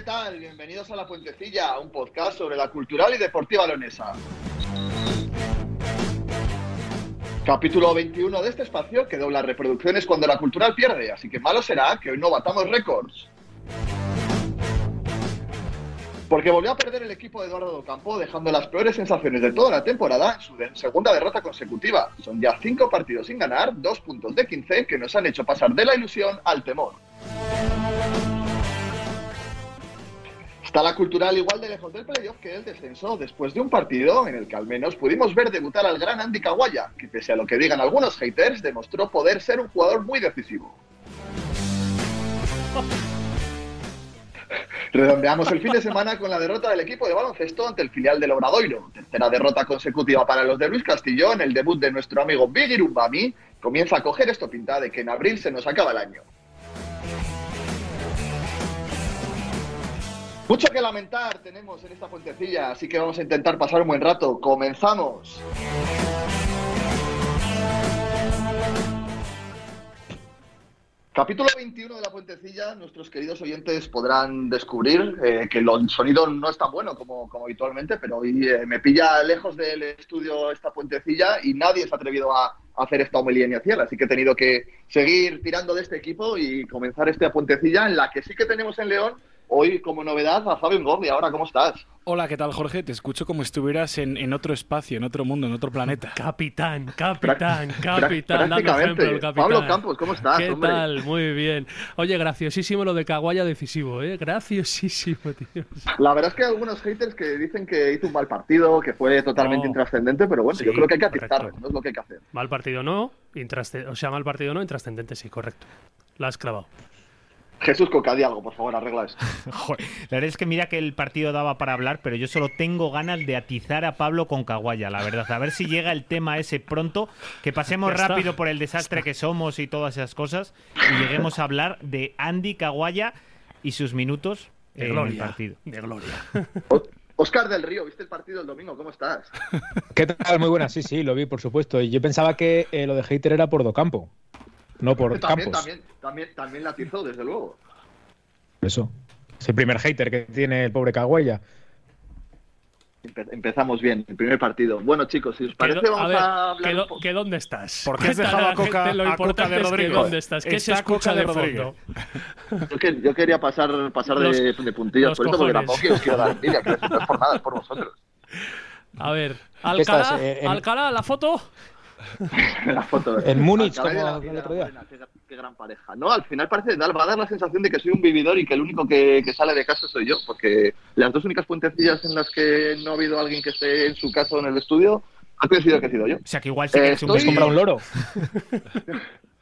¿Qué tal? Bienvenidos a La Puentecilla, un podcast sobre la cultural y deportiva leonesa. Capítulo 21 de este espacio que dobla reproducciones cuando la cultural pierde, así que malo será que hoy no batamos récords. Porque volvió a perder el equipo de Eduardo Docampo, dejando las peores sensaciones de toda la temporada en su segunda derrota consecutiva. Son ya cinco partidos sin ganar, dos puntos de 15 que nos han hecho pasar de la ilusión al temor. Está la cultural igual de lejos del playoff que el descenso después de un partido en el que al menos pudimos ver debutar al gran Andy Kawaya, que pese a lo que digan algunos haters, demostró poder ser un jugador muy decisivo. Redondeamos el fin de semana con la derrota del equipo de baloncesto ante el filial del Obradoiro. Tercera derrota consecutiva para los de Luis Castillo en el debut de nuestro amigo Bigir Umbami. Comienza a coger esto pinta de que en abril se nos acaba el año. Mucho que lamentar tenemos en esta puentecilla, así que vamos a intentar pasar un buen rato. ¡Comenzamos! Capítulo 21 de la puentecilla, nuestros queridos oyentes podrán descubrir eh, que el sonido no es tan bueno como, como habitualmente, pero hoy eh, me pilla lejos del estudio esta puentecilla y nadie se ha atrevido a, hacer esta homilía inicial, así que he tenido que seguir tirando de este equipo y comenzar esta puentecilla en la que sí que tenemos en León hoy como novedad a Fabio Engordi. Ahora, ¿cómo estás? Hola, ¿qué tal, Jorge? Te escucho como si estuvieras en, en otro espacio, en otro mundo, en otro planeta. Capitán, capitán, capitán, dando prácticamente. ejemplo el capitán. Pablo Campos, ¿cómo estás, ¿Qué hombre? tal? Muy bien. Oye, graciosísimo lo de Caguaya decisivo, ¿eh? Graciosísimo, tío. La verdad es que hay algunos haters que dicen que hizo un mal partido, que fue totalmente No. intrascendente, pero bueno, Sí, yo creo que hay que atizarlo, no es lo que hay que hacer. Mal partido no, o sea, mal partido no, intrascendente sí, correcto. La has clavado. Jesús Coca, di algo, por favor, arregla eso. Joder, la verdad es que mira que el partido daba para hablar, pero yo solo tengo ganas de atizar a Pablo con Caguaya, la verdad. A ver si llega el tema ese pronto, que pasemos rápido por el desastre que somos y todas esas cosas, y lleguemos a hablar de Andy Caguaya y sus minutos De en el gloria. partido. De gloria. Oscar del Río, ¿viste el partido el domingo? ¿Cómo estás? ¿Qué tal? Muy buenas, sí, sí, lo vi, por supuesto. Y yo pensaba que eh, lo de hater era por Docampo, no por también, Campos. también, también, también la atizó, desde luego. Eso. Es el primer hater que tiene el pobre. Empe- empezamos bien, el primer partido. Bueno, chicos, si os parece, vamos a ver, a hablar que, do- que dónde estás. ¿Por qué has dejado a Coca- lo a Coca importante de es que Rodrigo? dónde estás. ¿Qué se Está escucha Coca de de Rodrigo. fondo? Yo, que- yo quería pasar, pasar de, Los- de puntillas los por esto, porque tampoco os quiero dar envidia, que no es por nada, es por vosotros. A ver, ¿Qué estás, Alcalá, eh, en- Alcalá, la foto. la foto. En Múnich, como la- el otro día. Qué, qué gran pareja. No, al final parece, va a dar la sensación de que soy un vividor y que el único que, que sale de casa soy yo, porque las dos únicas puentecillas en las que no ha habido alguien que esté en su casa o en el estudio ha coincidido que he sido yo. O sea que igual sí Eh, que es un estoy- ¿Has comprado un loro?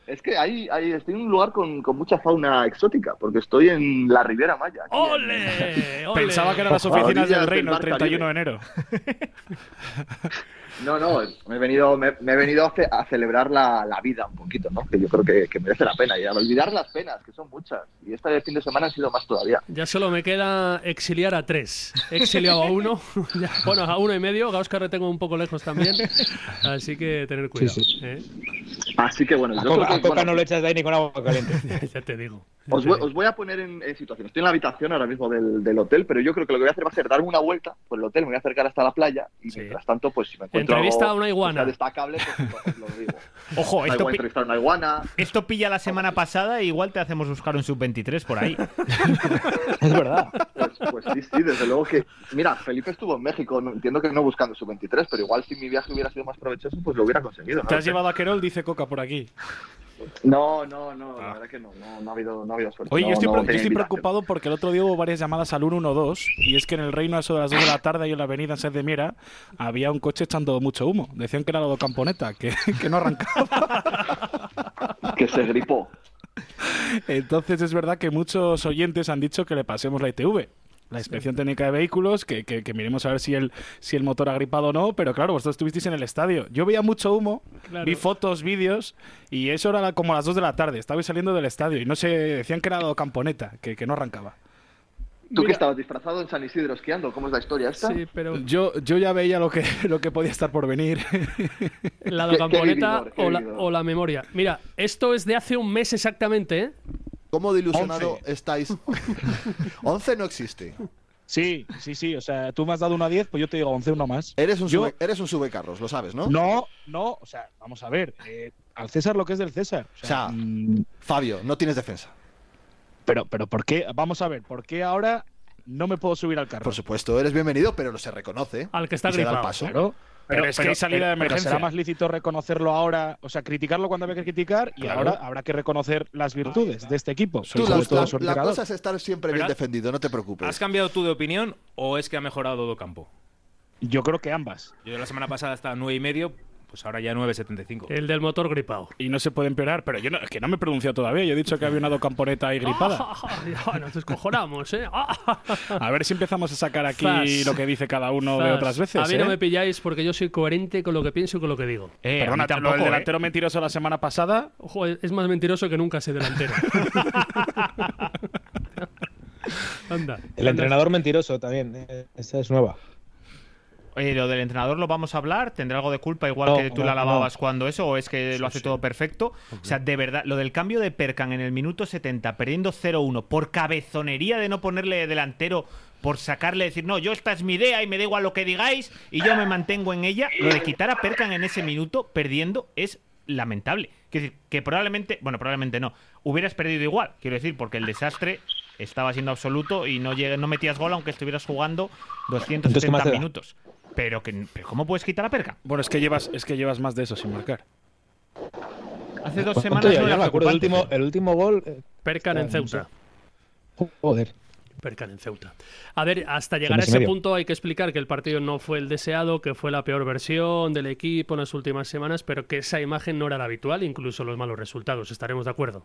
Es que ahí, ahí estoy en un lugar con, con mucha fauna exótica, porque estoy en la Riviera Maya. en- ¡Ole! ¡Ole! Pensaba que eran las oficinas del reino el Mar 31 de enero. No, no, me he venido, me, me he venido a, ce- a celebrar la, la vida un poquito, ¿no? Que yo creo que, que merece la pena y a olvidar las penas, que son muchas. Y este fin de semana han sido más todavía. Ya solo me queda exiliar a tres. He exiliado a uno, ya- bueno, a uno y medio. Gauscar le tengo un poco lejos también. Así que tener cuidado. sí. ¿eh? Así que bueno, A yo Coca, creo a que, Coca bueno, no lo echas de ahí ni con agua caliente. ya te digo. os, voy, os voy a poner en, en situación. Estoy en la habitación ahora mismo del, del hotel, pero yo creo que lo que voy a hacer va a ser darme una vuelta por el hotel, me voy a acercar hasta la playa y Sí. mientras tanto, pues si me encuentro Entrevista a una iguana. destacable, pues lo digo. Ojo, esto, pi- entrevistar a una iguana. esto pilla la semana pasada e igual te hacemos buscar un sub-23 por ahí. es verdad. Pues, pues sí, sí, desde luego que. Mira, Felipe estuvo en México, no- entiendo que no buscando su 23, pero igual si mi viaje hubiera sido más provechoso, pues lo hubiera conseguido. ¿no? Te has llevado a Querol, dice Coca por aquí. No, no, no, la verdad que no, no, no ha habido, no ha habido suerte. Oye, no, yo estoy, no yo preocupado porque el otro día hubo varias llamadas al 112 y es que en el reino a eso de las 2 de la tarde y en la avenida Sed de Miera había un coche echando mucho humo. Decían que era lo de Camponeta, que, que no arrancaba. Que se gripó. Entonces es verdad que muchos oyentes han dicho que le pasemos la ITV. La inspección técnica de vehículos, que, que, que miremos a ver si el, si el motor ha gripado o no, pero claro, vosotros estuvisteis en el estadio. Yo veía mucho humo, Claro. vi fotos, vídeos, y eso era como a las 2 de la tarde. Estabais saliendo del estadio y no sé, decían que era Camponeta, que, que no arrancaba. ¿Tú que estabas disfrazado en San Isidro esquiando? ¿Cómo es la historia esta? Sí, pero Yo, yo ya veía lo que, lo que podía estar por venir. la camponeta o, la, o la memoria. Mira, esto es de hace un mes exactamente, ¿eh? ¿Cómo de ilusionado Once. estáis? 11 no existe. Sí, sí, sí. O sea, tú me has dado una 10, pues yo te digo 11, uno más. Eres un, Yo- sube, eres un subecarros, lo sabes, ¿no? No, no. O sea, vamos a ver. eh, al César lo que es del César. O O sea, mm, Fabio, no tienes defensa. pero, pero ¿por qué? Vamos a ver, ¿por qué ahora no me puedo subir al carro? Por supuesto, eres bienvenido, pero se reconoce. Al que está y se da el gripado. paso. Claro. Pero es que hay salida de pero emergencia. será más lícito reconocerlo ahora, o sea, criticarlo cuando había que criticar y Claro. ahora habrá que reconocer las virtudes de este equipo. Tú, sobre la, todo la- la cosa es estar siempre bien Pero- defendido, no te preocupes. ¿Has cambiado tú de opinión o es que ha mejorado todo campo? Yo creo que ambas. Yo la semana pasada estaba nueve y medio, pues ahora ya 9.75. El del motor gripado. y no se puede empeorar, pero yo no, es que no me he pronunciado todavía. Yo he dicho que había una camponeta ahí gripada. Nos descojonamos, ¿eh? A ver si empezamos a sacar aquí lo que dice cada uno de otras veces. A mí ¿eh? no me pilláis porque yo soy coherente con lo que pienso y con lo que digo. Eh, a Perdona, tampoco, del ¿eh? delantero mentiroso la semana pasada. Ojo, es más mentiroso que nunca ese delantero. Anda. El entrenador mentiroso también. eh, Esa es nueva. Oye, lo del entrenador lo vamos a hablar. ¿Tendrá algo de culpa igual No, que tú no, la lavabas no. cuando eso? ¿O es que lo hace todo perfecto? O sea, de verdad, lo del cambio de Perkan en el minuto 70, perdiendo 0-1, por cabezonería de no ponerle delantero, por sacarle, decir, no, yo esta es mi idea y me da igual lo que digáis y yo me mantengo en ella. Lo de quitar a Perkan en ese minuto, perdiendo, es lamentable. Quiero decir, que probablemente, bueno, probablemente no, hubieras perdido igual, quiero decir, porque el desastre estaba siendo absoluto y no, no metías gol aunque estuvieras jugando Entonces, ¿qué más 270 te da? Pero, que, pero ¿cómo puedes quitar a Perca? Bueno, es que llevas, es que llevas más de eso sin marcar. Hace dos ¿Cuánto semanas no me acuerdo preocupante. último, el último gol. eh, Percan en. Ceuta. Joder. Percan en Ceuta. A ver, hasta llegar a ese medio. punto hay que explicar que el partido no fue el deseado, que fue la peor versión del equipo en las últimas semanas, pero que esa imagen no era la habitual, incluso los malos resultados. Estaremos de acuerdo.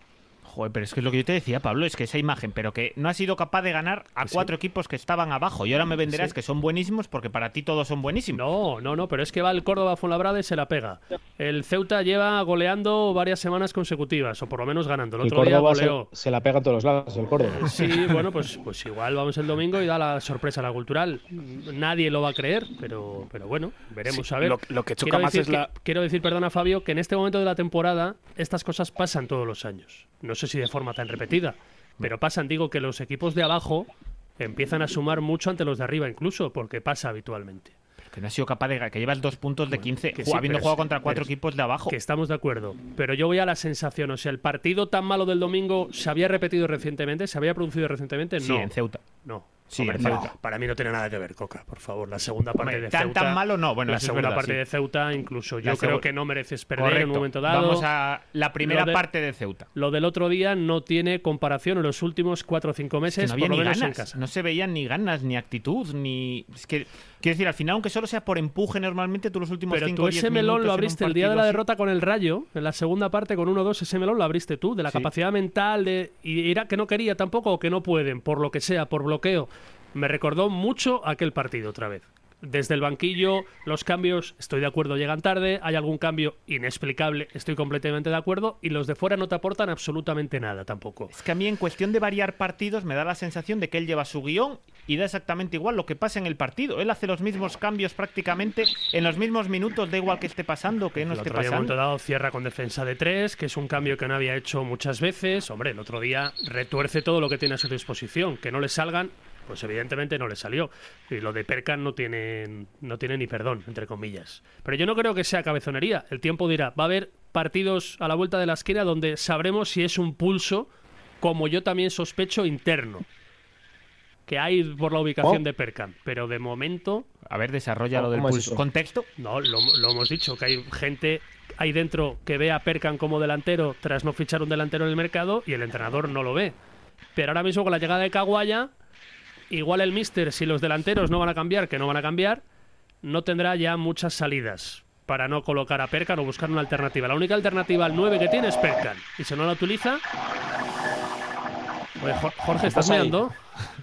Joder, pero es que es lo que yo te decía, Pablo, es que esa imagen, pero que no ha sido capaz de ganar a cuatro equipos que estaban abajo. Y ahora me venderás Sí. que son buenísimos porque para ti todos son buenísimos. No, no, no, pero es que va el Córdoba Fuenlabrada y se la pega. El Ceuta lleva goleando varias semanas consecutivas, o por lo menos ganando. El El otro día Córdoba se, goleó. se la pega a todos los lados, el Córdoba. Sí, bueno, pues, pues igual vamos el domingo y da la sorpresa a la cultural. Nadie lo va a creer, pero, pero bueno, veremos Sí, a ver. lo- lo que choca quiero más es la- que- quiero decir, perdona Fabio, que en este momento de la temporada estas cosas pasan todos los años. No sé si de forma tan repetida, pero pasan. Digo que los equipos de abajo empiezan a sumar mucho ante los de arriba incluso, porque pasa habitualmente. Que no ha sido capaz de que llevas dos puntos de 15, que ju- sí, habiendo jugado contra cuatro equipos de abajo. Que estamos de acuerdo. Pero yo voy a la sensación, o sea, el partido tan malo del domingo se había repetido recientemente, se había producido recientemente, Sí, no. en Ceuta. No. Sí, Hombre, en no. Para mí no tiene nada que ver, Coca, por favor. La segunda parte Hombre, de tan- Ceuta. tan malo no, bueno, la es segunda parte sí. de Ceuta, incluso yo La creo que no mereces perder en Correcto. un momento dado. Vamos a la primera de- parte de Ceuta. Lo del otro día no tiene comparación en los últimos cuatro o cinco Es meses, que no había por lo menos ganas. en casa. No se veían ni ganas, ni actitud, ni. Es que Quiero decir, al final, aunque solo sea por empuje normalmente, tú los últimos Pero 5 tú o 10 ese melón lo abriste el día de la derrota con el Rayo, en la segunda parte con 1-2, ese melón lo abriste tú, de la Sí. capacidad mental de y era que no quería tampoco o que no pueden, por lo que sea, por bloqueo. Me recordó mucho aquel partido otra vez. Desde el banquillo, los cambios, estoy de acuerdo, llegan tarde, hay algún cambio inexplicable, estoy completamente de acuerdo, y los de fuera no te aportan absolutamente nada tampoco. Es que a mí, en cuestión de variar partidos, me da la sensación de que él lleva su guion y da exactamente igual lo que pasa en el partido. Él hace los mismos cambios prácticamente en los mismos minutos, da igual que esté pasando que no El esté otro día, en un momento pasando. dado, cierra con defensa de tres, que es un cambio que no había hecho muchas veces. Hombre, el otro día retuerce todo lo que tiene a su disposición. Que no le salgan, pues evidentemente no le salió. Y lo de Perkan no tiene, no tiene ni perdón, entre comillas. Pero yo no creo que sea cabezonería. El tiempo dirá, va a haber partidos a la vuelta de la esquina donde sabremos si es un pulso, como yo también sospecho, interno. Que hay por la ubicación Oh. de Perkan. Pero de momento... A ver, desarrolla lo del ¿Cómo es pulso. ¿Contexto? No, lo, lo hemos dicho, que hay gente ahí dentro que ve a Perkan como delantero tras no fichar un delantero en el mercado y el entrenador no lo ve. Pero ahora mismo con la llegada de Caguaya, igual el Mister, si los delanteros no van a cambiar, que no van a cambiar, no tendrá ya muchas salidas para no colocar a Perkan o buscar una alternativa. La única alternativa al 9 que tiene es Perkan. Y si no la utiliza... Oye, Jor- Jorge, ¿estás mirando?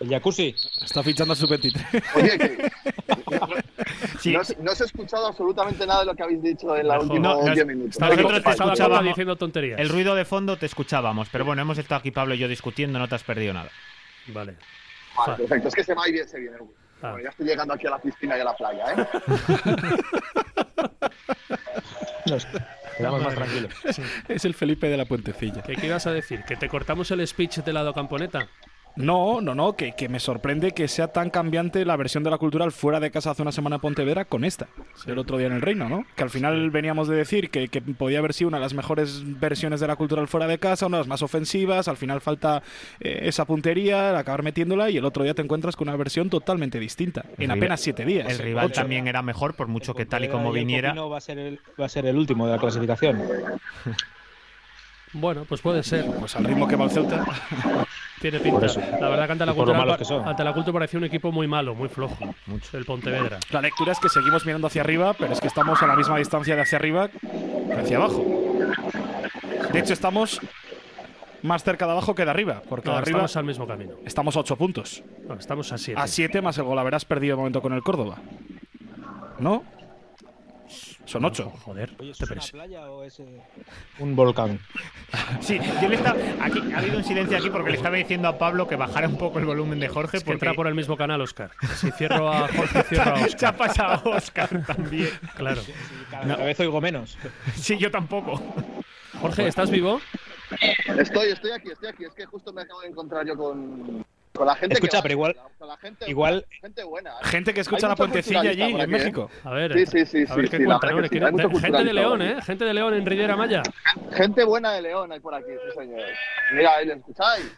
El jacuzzi. Está fichando a su 23. Oye, que Sí. no, no os he escuchado absolutamente nada de lo que habéis dicho en los Mejor. últimos No, nos- 10 minutos. Estaba Nosotros te estaba Paula escuchábamos. diciendo tonterías. El ruido de fondo te escuchábamos, pero bueno, hemos estado aquí Pablo y yo discutiendo, no te has perdido nada. Vale. Vale, perfecto. Es que se va y bien, se viene. Ah. Bueno, ya estoy llegando aquí a la piscina y a la playa, ¿eh? Nos quedamos más tranquilos. es el Felipe de la Puentecilla. ¿Qué, qué ibas a decir? ¿Que te cortamos el speech de lado camponeta? No, no, no, que, que me sorprende que sea tan cambiante la versión de la cultural fuera de casa hace una semana en Pontevedra con esta, el otro día en el Reino, ¿no? Que al final veníamos de decir que, que podía haber sido una de las mejores versiones de la cultural fuera de casa, una de las más ofensivas, al final falta eh, esa puntería, acabar metiéndola y el otro día te encuentras con una versión totalmente distinta, en rival- apenas siete días. El rival Ocho. también era mejor, por mucho que tal y como viniera. Copino va a ser el, va a ser el último de la clasificación. Bueno, pues puede ser. Pues al ritmo que va el Ceuta. Tiene pinta. La verdad que ante la cultura, ante la cultura parecía un equipo muy malo, muy flojo. Mucho. El Pontevedra. La lectura es que seguimos mirando hacia arriba, pero es que estamos a la misma distancia de hacia arriba que hacia abajo. De hecho, estamos más cerca de abajo que de arriba, porque No, de arriba estamos al mismo camino. estamos a 8 puntos. No, estamos a 7. A 7 más el gol habrás perdido de momento con el Córdoba. ¿No? Son 8. Joder, Oye, ¿es una playa o es eh, un volcán? Sí, yo le estaba. Aquí, ha habido un silencio aquí porque le estaba diciendo a Pablo que bajara un poco el volumen de Jorge. Es que porque entra por el mismo canal, Oscar. Si cierro a Jorge, cierro a Se ha Oscar. pasado Oscar también. Claro. Cada vez oigo menos. Sí, yo tampoco. Jorge, ¿estás vivo? Estoy, estoy aquí, estoy aquí. Es que justo me acabo de encontrar yo con, con la gente Escucha, que va, pero igual- con la gente, igual- gente buena. ¿eh? Gente que escucha Hay la puentecilla allí por en aquí, ¿eh? México. A ver, Sí, sí, sí, a ver sí, qué sí, la cuentan. hombre. que Gente de León, ¿eh? Gente de León en Riviera Maya. Gente buena de León hay por aquí, sí, señor. Mira, ahí le escucháis.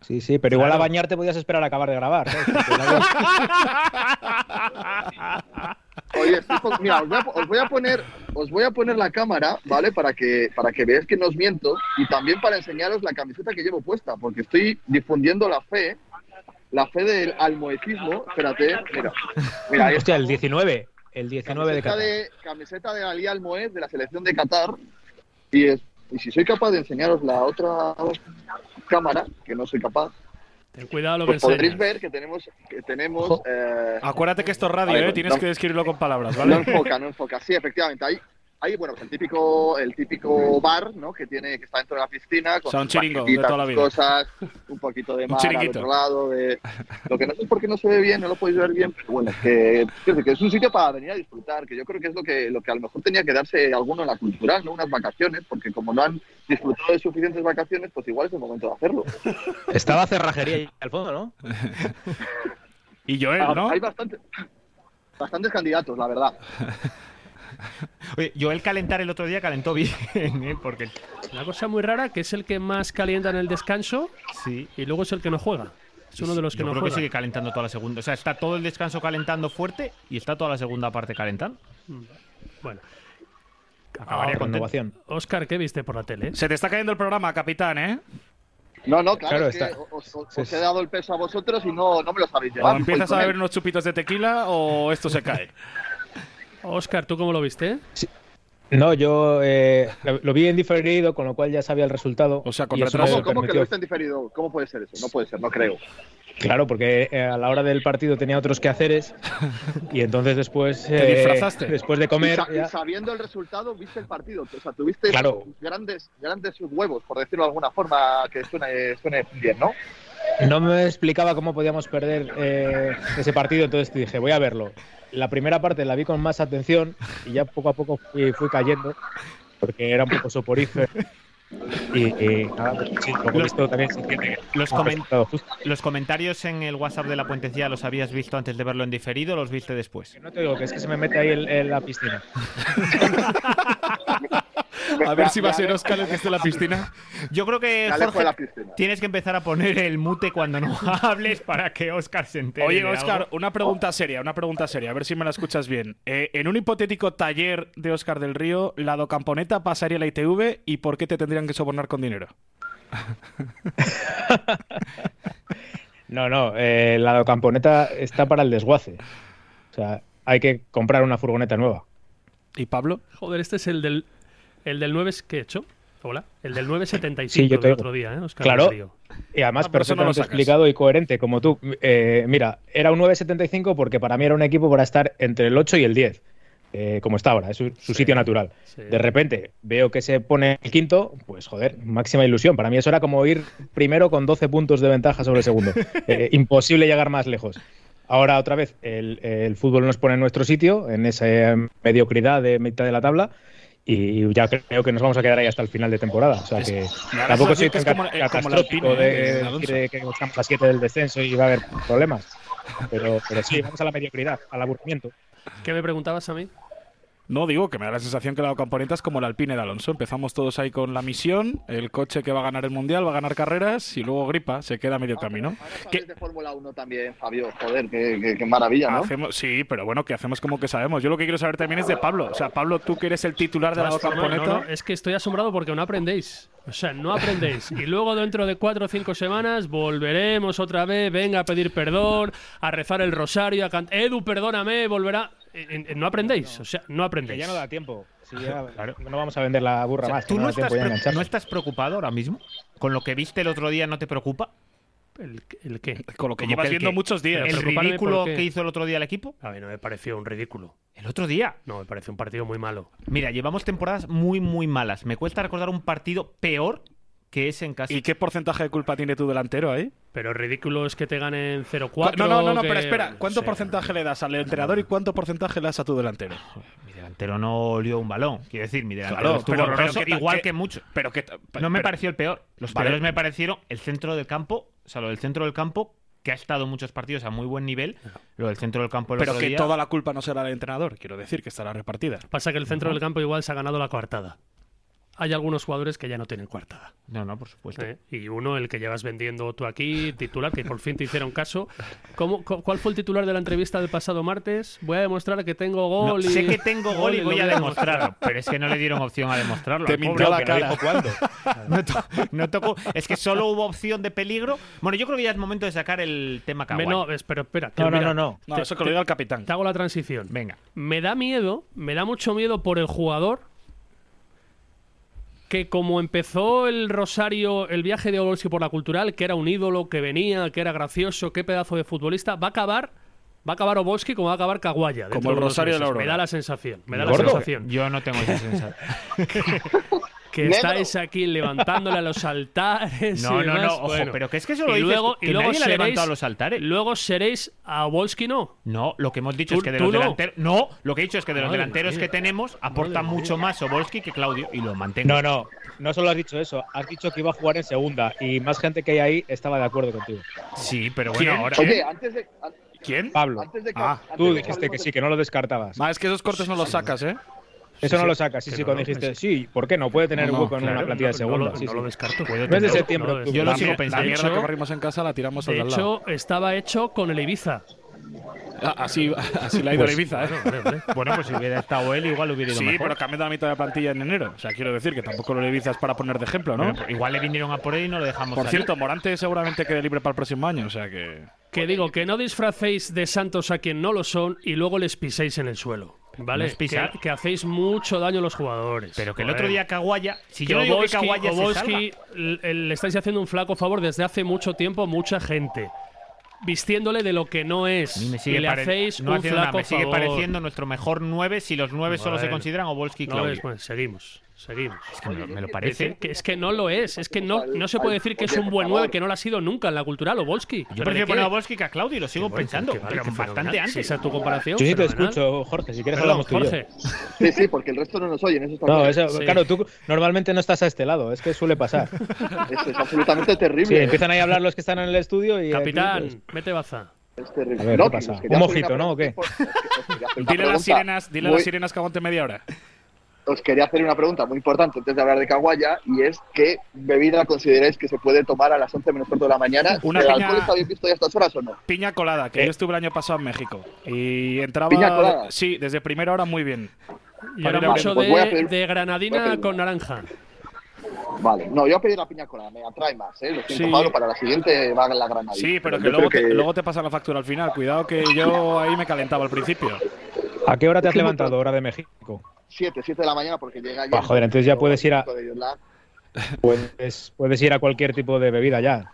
Sí, sí, pero igual Claro. a bañarte podías esperar a acabar de grabar. ¿sabes? Oye, estoy con- mira, os voy, a, os voy a poner, os voy a poner la cámara, ¿vale? Para que, para que veáis que no os miento y también para enseñaros la camiseta que llevo puesta, porque estoy difundiendo la fe, la fe del almoecismo. Espérate, mira, mira, ahí Hostia, el 19. El 19 de Qatar. de camiseta de Ali Almoez de la selección de Qatar y es y si soy capaz de enseñaros la otra cámara, que no soy capaz, Ten cuidado lo que pues podréis enseñas. ver que tenemos que tenemos eh, Acuérdate que esto es radio, Vale, ¿eh? Tienes no- que describirlo con palabras, No ¿vale? enfoca, no enfoca. Sí, efectivamente. Hay, hay bueno, pues el típico, el típico bar, ¿no? Que tiene, que está dentro de la piscina, con O sea, un sus chiringo de toda la vida. cosas, un poquito de mar al otro lado. De... Lo que no sé es por qué no se ve bien, no lo podéis ver bien, pero bueno, es que es un sitio para venir a disfrutar, que yo creo que es lo que, lo que a lo mejor tenía que darse alguno en la cultural, ¿no? Unas vacaciones, porque como no han disfrutado de suficientes vacaciones, pues igual es el momento de hacerlo. Estaba cerrajería ahí al fondo, ¿no? Y Joel, Ah, ¿no? Hay bastante, bastantes candidatos, la verdad. Oye, yo el calentar el otro día calentó bien, ¿eh? Porque Una cosa muy rara que es el que más calienta en el descanso sí. y luego es el que no juega. Es uno de los que Yo no creo juega. que sigue calentando toda la segunda. O sea, está todo el descanso calentando fuerte y está toda la segunda parte calentando. Bueno, Acabaría Por contento. innovación. Oscar, ¿qué viste por la tele? Se te está cayendo el programa, capitán, ¿eh? No, no, claro, Claro, es que está. os, os- os he dado el peso a vosotros y no, no me lo sabéis O llevar. empiezas Voy a con beber él. unos chupitos de tequila o esto se cae. Oscar, ¿tú cómo lo viste? No, yo eh, lo, lo vi en diferido, con lo cual ya sabía el resultado. O sea, con retraso. ¿Cómo, cómo que lo viste en diferido? ¿Cómo puede ser eso? No puede ser, no creo. Claro, porque eh, a la hora del partido tenía otros quehaceres y entonces después, ¿Te eh, disfrazaste? después de Y, comer, sa- y ya- sabiendo el resultado, viste el partido. O sea, tuviste Claro. grandes, grandes huevos, por decirlo de alguna forma, que suene, suene bien, ¿no? no me explicaba cómo podíamos perder eh, ese partido, entonces dije, voy a verlo. La primera parte la vi con más atención y ya poco a poco fui, fui cayendo porque era un poco soporífero. Y, y nada, pues sí, Los- también se entiende. Los, comen- los comentarios en el WhatsApp de la puentecilla los habías visto antes de verlo en diferido o los viste después. No te digo que es que se me mete ahí en, en la piscina. A ver si va a ser Oscar el que esté en la piscina. Yo creo que Jorge, de la piscina. tienes que empezar a poner el mute cuando no hables para que Oscar se entere. Oye, Oscar, una pregunta seria, una pregunta seria, a ver si me la escuchas bien. Eh, en un hipotético taller de Oscar del Río, ¿la docamponeta pasaría la ITV y por qué te tendrían que sobornar con dinero? No, no, eh, la camponeta está para el desguace. O sea, hay que comprar una furgoneta nueva. ¿Y Pablo? Joder, este es el del, el del 9 que he hecho. Hola. El del 975 Sí, yo del otro día, ¿eh? Oscar Claro. Río. Y además Ah, pero eso no lo perfectamente sacas. explicado y coherente, como tú. Eh, mira, era un 9.75 porque para mí era un equipo para estar entre el 8 y el 10, eh, como está ahora, es su, su sitio natural. sí. De repente veo que se pone el quinto, pues joder, máxima ilusión. Para mí eso era como ir primero con 12 puntos de ventaja sobre el segundo. Eh, imposible llegar más lejos. Ahora otra vez el, el fútbol nos pone en nuestro sitio, en esa mediocridad de mitad de la tabla. Y ya creo que nos vamos a quedar ahí hasta el final de temporada. O sea que tampoco soy tan como- catastrófico de, de que estamos a 7 del descenso y va a haber problemas. Pero, pero sí, vamos a la mediocridad, al aburrimiento. ¿Qué me preguntabas a mí? No, digo que me da la sensación que la docamponeta es como el Alpine de Alonso. Empezamos todos ahí con la misión, el coche que va a ganar el Mundial, va a ganar carreras y luego gripa, se queda a medio camino. Ahora ¿Qué- sabes de Fórmula 1 también, Fabio. Joder, qué, qué- qué maravilla, ¿no? Hacemos, sí, pero bueno, que hacemos como que sabemos. Yo lo que quiero saber también es de Pablo. O sea, Pablo, tú que eres el titular de la No, docamponeta. no, no, es que estoy asombrado porque no aprendéis. O sea, no aprendéis. Y luego dentro de cuatro o cinco semanas volveremos otra vez, venga a pedir perdón, a rezar el rosario, a cantar, Edu, perdóname, volverá. No aprendéis, o sea, no Que aprendéis. ya no da tiempo. Ya- no vamos a vender la burra O sea, más. ¿Tú no estás, pre- no estás preocupado ahora mismo? ¿Con lo que viste el otro día no te preocupa? ¿El, el qué? Con lo que llevas viendo muchos días. ¿El ridículo que hizo el otro día el equipo? A mí no me pareció un ridículo. El otro día. No, me pareció un partido muy malo. Mira, llevamos temporadas muy, muy malas. Me cuesta recordar un partido peor que ese en casa. ¿Y qué porcentaje de culpa tiene tu delantero ahí? Pero ridículo es que te ganen 0-4. no, no, no, no, que- pero espera. ¿Cuánto no sé. porcentaje le das al entrenador y cuánto porcentaje le das a tu delantero? Mi delantero no olió un balón. Quiero decir, mi delantero Claro, estuvo pero- pero horroroso, que- igual que- que, mucho. Pero que No me pero- pareció el peor. Los Vale. peores me parecieron el centro del campo, o sea, lo del centro del campo, que ha estado muchos partidos a muy buen nivel. Lo del centro del campo el Pero otro que día- toda la culpa no será del entrenador, quiero decir, que estará repartida. Pasa que el centro del campo igual se ha ganado la coartada. Hay algunos jugadores que ya no tienen coartada. No, no, por supuesto. ¿eh? Y uno, el que llevas vendiendo tú aquí, titular, que por fin te hicieron caso. ¿Cómo, cu- ¿Cuál fue el titular de la entrevista del pasado martes? Voy a demostrar que tengo No, gol y... sé que tengo gol y voy a demostrarlo, pero es que no le dieron opción a demostrarlo. Te mintió la cara. No, to- no tocó. Es que solo hubo opción de peligro. Bueno, yo creo que ya es momento de sacar el tema Kawhi. no, espera, espera. No, no, mira, no, no. No, te- eso que lo diga el capitán. Te hago la transición. Venga. Me da miedo, me da mucho miedo por el jugador que como empezó el Rosario, el viaje de Obolski por la cultural, que era un ídolo, que venía, que era gracioso, qué pedazo de futbolista, va a acabar, va a acabar Obolski como va a acabar Caguaya. Como el Rosario de la. Aurora. Me da la sensación, me da la sensación. Yo no tengo esa sensación. Que Negro. estáis aquí levantándole a los altares. No, y no, demás. no, ojo, Bueno. pero que es que eso lo y dices luego, que y luego nadie le ha seréis, levantado a los altares. Luego seréis a Obolski, no. No, lo que hemos dicho es que de los no. delanteros. No, lo que he dicho es que de los Madre delanteros mía. que tenemos aporta Madre mucho más Sobolski que Claudio y lo mantengo. No, no, no solo has dicho eso, has dicho que iba a jugar en segunda y más gente que hay ahí estaba de acuerdo contigo. Sí, pero bueno, ¿Quién? ahora. Oye, antes de, an- ¿Quién? Pablo, antes de que. Ah, antes tú que dijiste que sí, que no lo descartabas. Ah, es que esos cortes no los sacas, ¿eh? Eso no lo sacas, sí, sí, cuando no, dijiste, sí. sí, ¿por qué no? Puede tener No, hueco en Claro, una plantilla no, de segunda. No, sí, no sí. lo descarto. Puede Mes de septiembre, octubre. Yo lo La sigo pensando. La De mierda que barrimos en casa la tiramos al De de al lado. hecho, estaba hecho con el Ibiza. Ah, Así, así le ha ido Pues, Ibiza, ¿eh? Bueno, vale, vale. Bueno, pues si hubiera estado él, igual hubiera ido Sí, mejor. pero cambiando la mitad de la plantilla en enero. O sea, quiero decir que tampoco lo de Ibiza es para poner de ejemplo, ¿no? Pues igual le vinieron a por él y no lo dejamos Por salir. cierto, Morante seguramente quede libre para el próximo año, o sea que. Que digo, que no disfracéis de santos a quien no lo son y luego les piséis en el suelo. ¿Vale? No es pisar. Que, que hacéis mucho daño a los jugadores. Pero que el otro día Caguaya, si Que yo no digo que Obolski- Caguaya se l- le estáis haciendo un flaco favor desde hace mucho tiempo a mucha gente. Vistiéndole de lo que no es. a mí me y sigue, le pare- hacéis no un haciendo nada, flaco me sigue favor. pareciendo nuestro mejor 9 si los 9 solo se consideran Obolski y No Claudio. es, bueno, seguimos, seguimos. Es que me, lo- me lo Es parece. que, es que no lo es. Es que no, no se puede decir que es un buen 9 que no lo ha sido nunca en la cultural, Obolski. Yo prefiero poner a Obolski que a Claudio y lo sigo pensando, que vale, pero bastante antes. Si esa es tu comparación. Yo sí te fenomenal. escucho, Jorge, si quieres Perdón, hablamos tú y yo. Jorge. Sí, sí, porque el resto no nos oyen, eso está No, claro. eso, Sí. claro, tú normalmente no estás a este lado, es que suele pasar. Eso es absolutamente terrible. Sí, ¿eh? empiezan ahí a hablar los que están en el estudio y. aquí, Capitán, pues, mete baza. Es terrible. A ver, No, ¿qué que pasa? ¿Un mojito, no, o qué? Dile a las sirenas, dile a las sirenas que aguante media hora. Os quería hacer una pregunta muy importante antes de hablar de Caguaya y es ¿qué bebida consideráis que se puede tomar a las 11 menos cuarto de la mañana? Una ¿El piña- alcohol está bien visto ya a estas horas o no? Piña colada, que Eh. yo estuve el año pasado en México. Y entraba. ¿Piña colada? Sí, desde primera hora muy bien. Y Para ahora ir a mucho de, pedir- granadina con naranja. Vale, no, yo voy a pedir la piña colada, me atrae más, ¿eh? Lo siento, Sí. Pablo, para la siguiente va la granadina. Sí, pero que luego, te, luego te pasan la factura al final. Cuidado que yo ahí me calentaba al principio. ¿A qué hora te has levantado, hora de México? 7, 7 de la mañana porque llega ya. Ah, joder, entonces ya puedes ir a-. Puedes, puedes ir a cualquier tipo de bebida ya.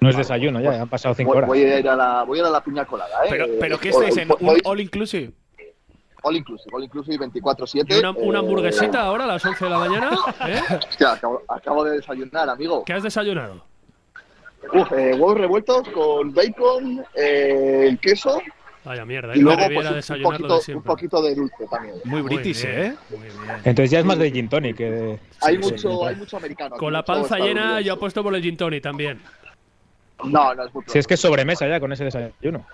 No es desayuno ya, han pasado cinco Voy, horas. voy a ir a la, voy a ir a la piña colada, ¿eh? Pero, pero ¿qué All- estáis en? all- ¿Un all inclusive? All inclusive, all inclusive 24-7. ¿Y una, una eh, hamburguesita ahora a las 11 de la mañana? ¿Eh? Hostia, acabo, acabo de desayunar, amigo. ¿Qué has desayunado? Uf, eh, huevos revueltos con bacon, eh, queso Vaya mierda, y yo luego me pues, un, poquito, de un poquito de dulce también. Muy Muy british, bien, ¿eh? Muy bien. Entonces ya es más de gin tonic que de... hay, sí, mucho, sí. hay mucho americano. Con la panza llena, yo apuesto por el gin tonic también. No, no es muy Si es que es sobremesa ya con ese desayuno.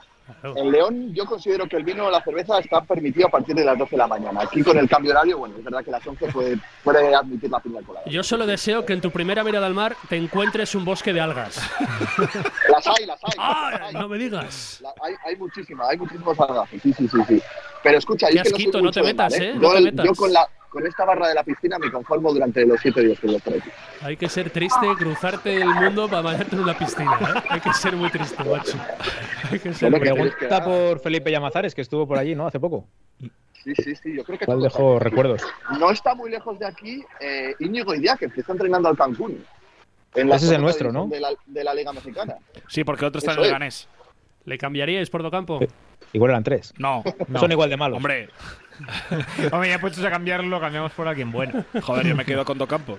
En León yo considero que el vino o la cerveza está permitido a partir de las 12 de la mañana. Aquí con el cambio horario, bueno, es verdad que las 11 puede, puede admitir la piña colada. Yo solo deseo que en tu primera mirada al mar te encuentres un bosque de algas. Las hay, las hay. ¡Ah! las hay. No me digas. La- hay, hay muchísimas, hay muchísimos salgazos. Sí, sí, sí, sí. Pero escucha, yo que no, soy asquito, no mucho te metas, ¿eh? No Yo, te metas. yo con, la, con esta barra de la piscina me conformo durante los 7 días que los traigo. Hay que ser triste, cruzarte el mundo para bañarte en una piscina. ¿eh? Hay que ser muy triste, macho. Hay que ser Bueno, muy triste. Pregunta por Felipe Llamazares, que estuvo por allí, ¿no? Hace poco. Sí, sí, sí, yo creo que ¿Cuál dejó recuerdos? No está muy lejos de aquí eh, Íñigo Idiáquez, que está entrenando al Cancún. En Ese es el nuestro, ¿no? De la, de la Liga Mexicana. Sí, porque otro está en el es. ¿Le cambiaríais por campo? Igual eran tres. No, Son igual de malos. hombre. Hombre, ya puestos a cambiarlo, cambiamos por alguien bueno. Joder, yo me quedo con Docampo.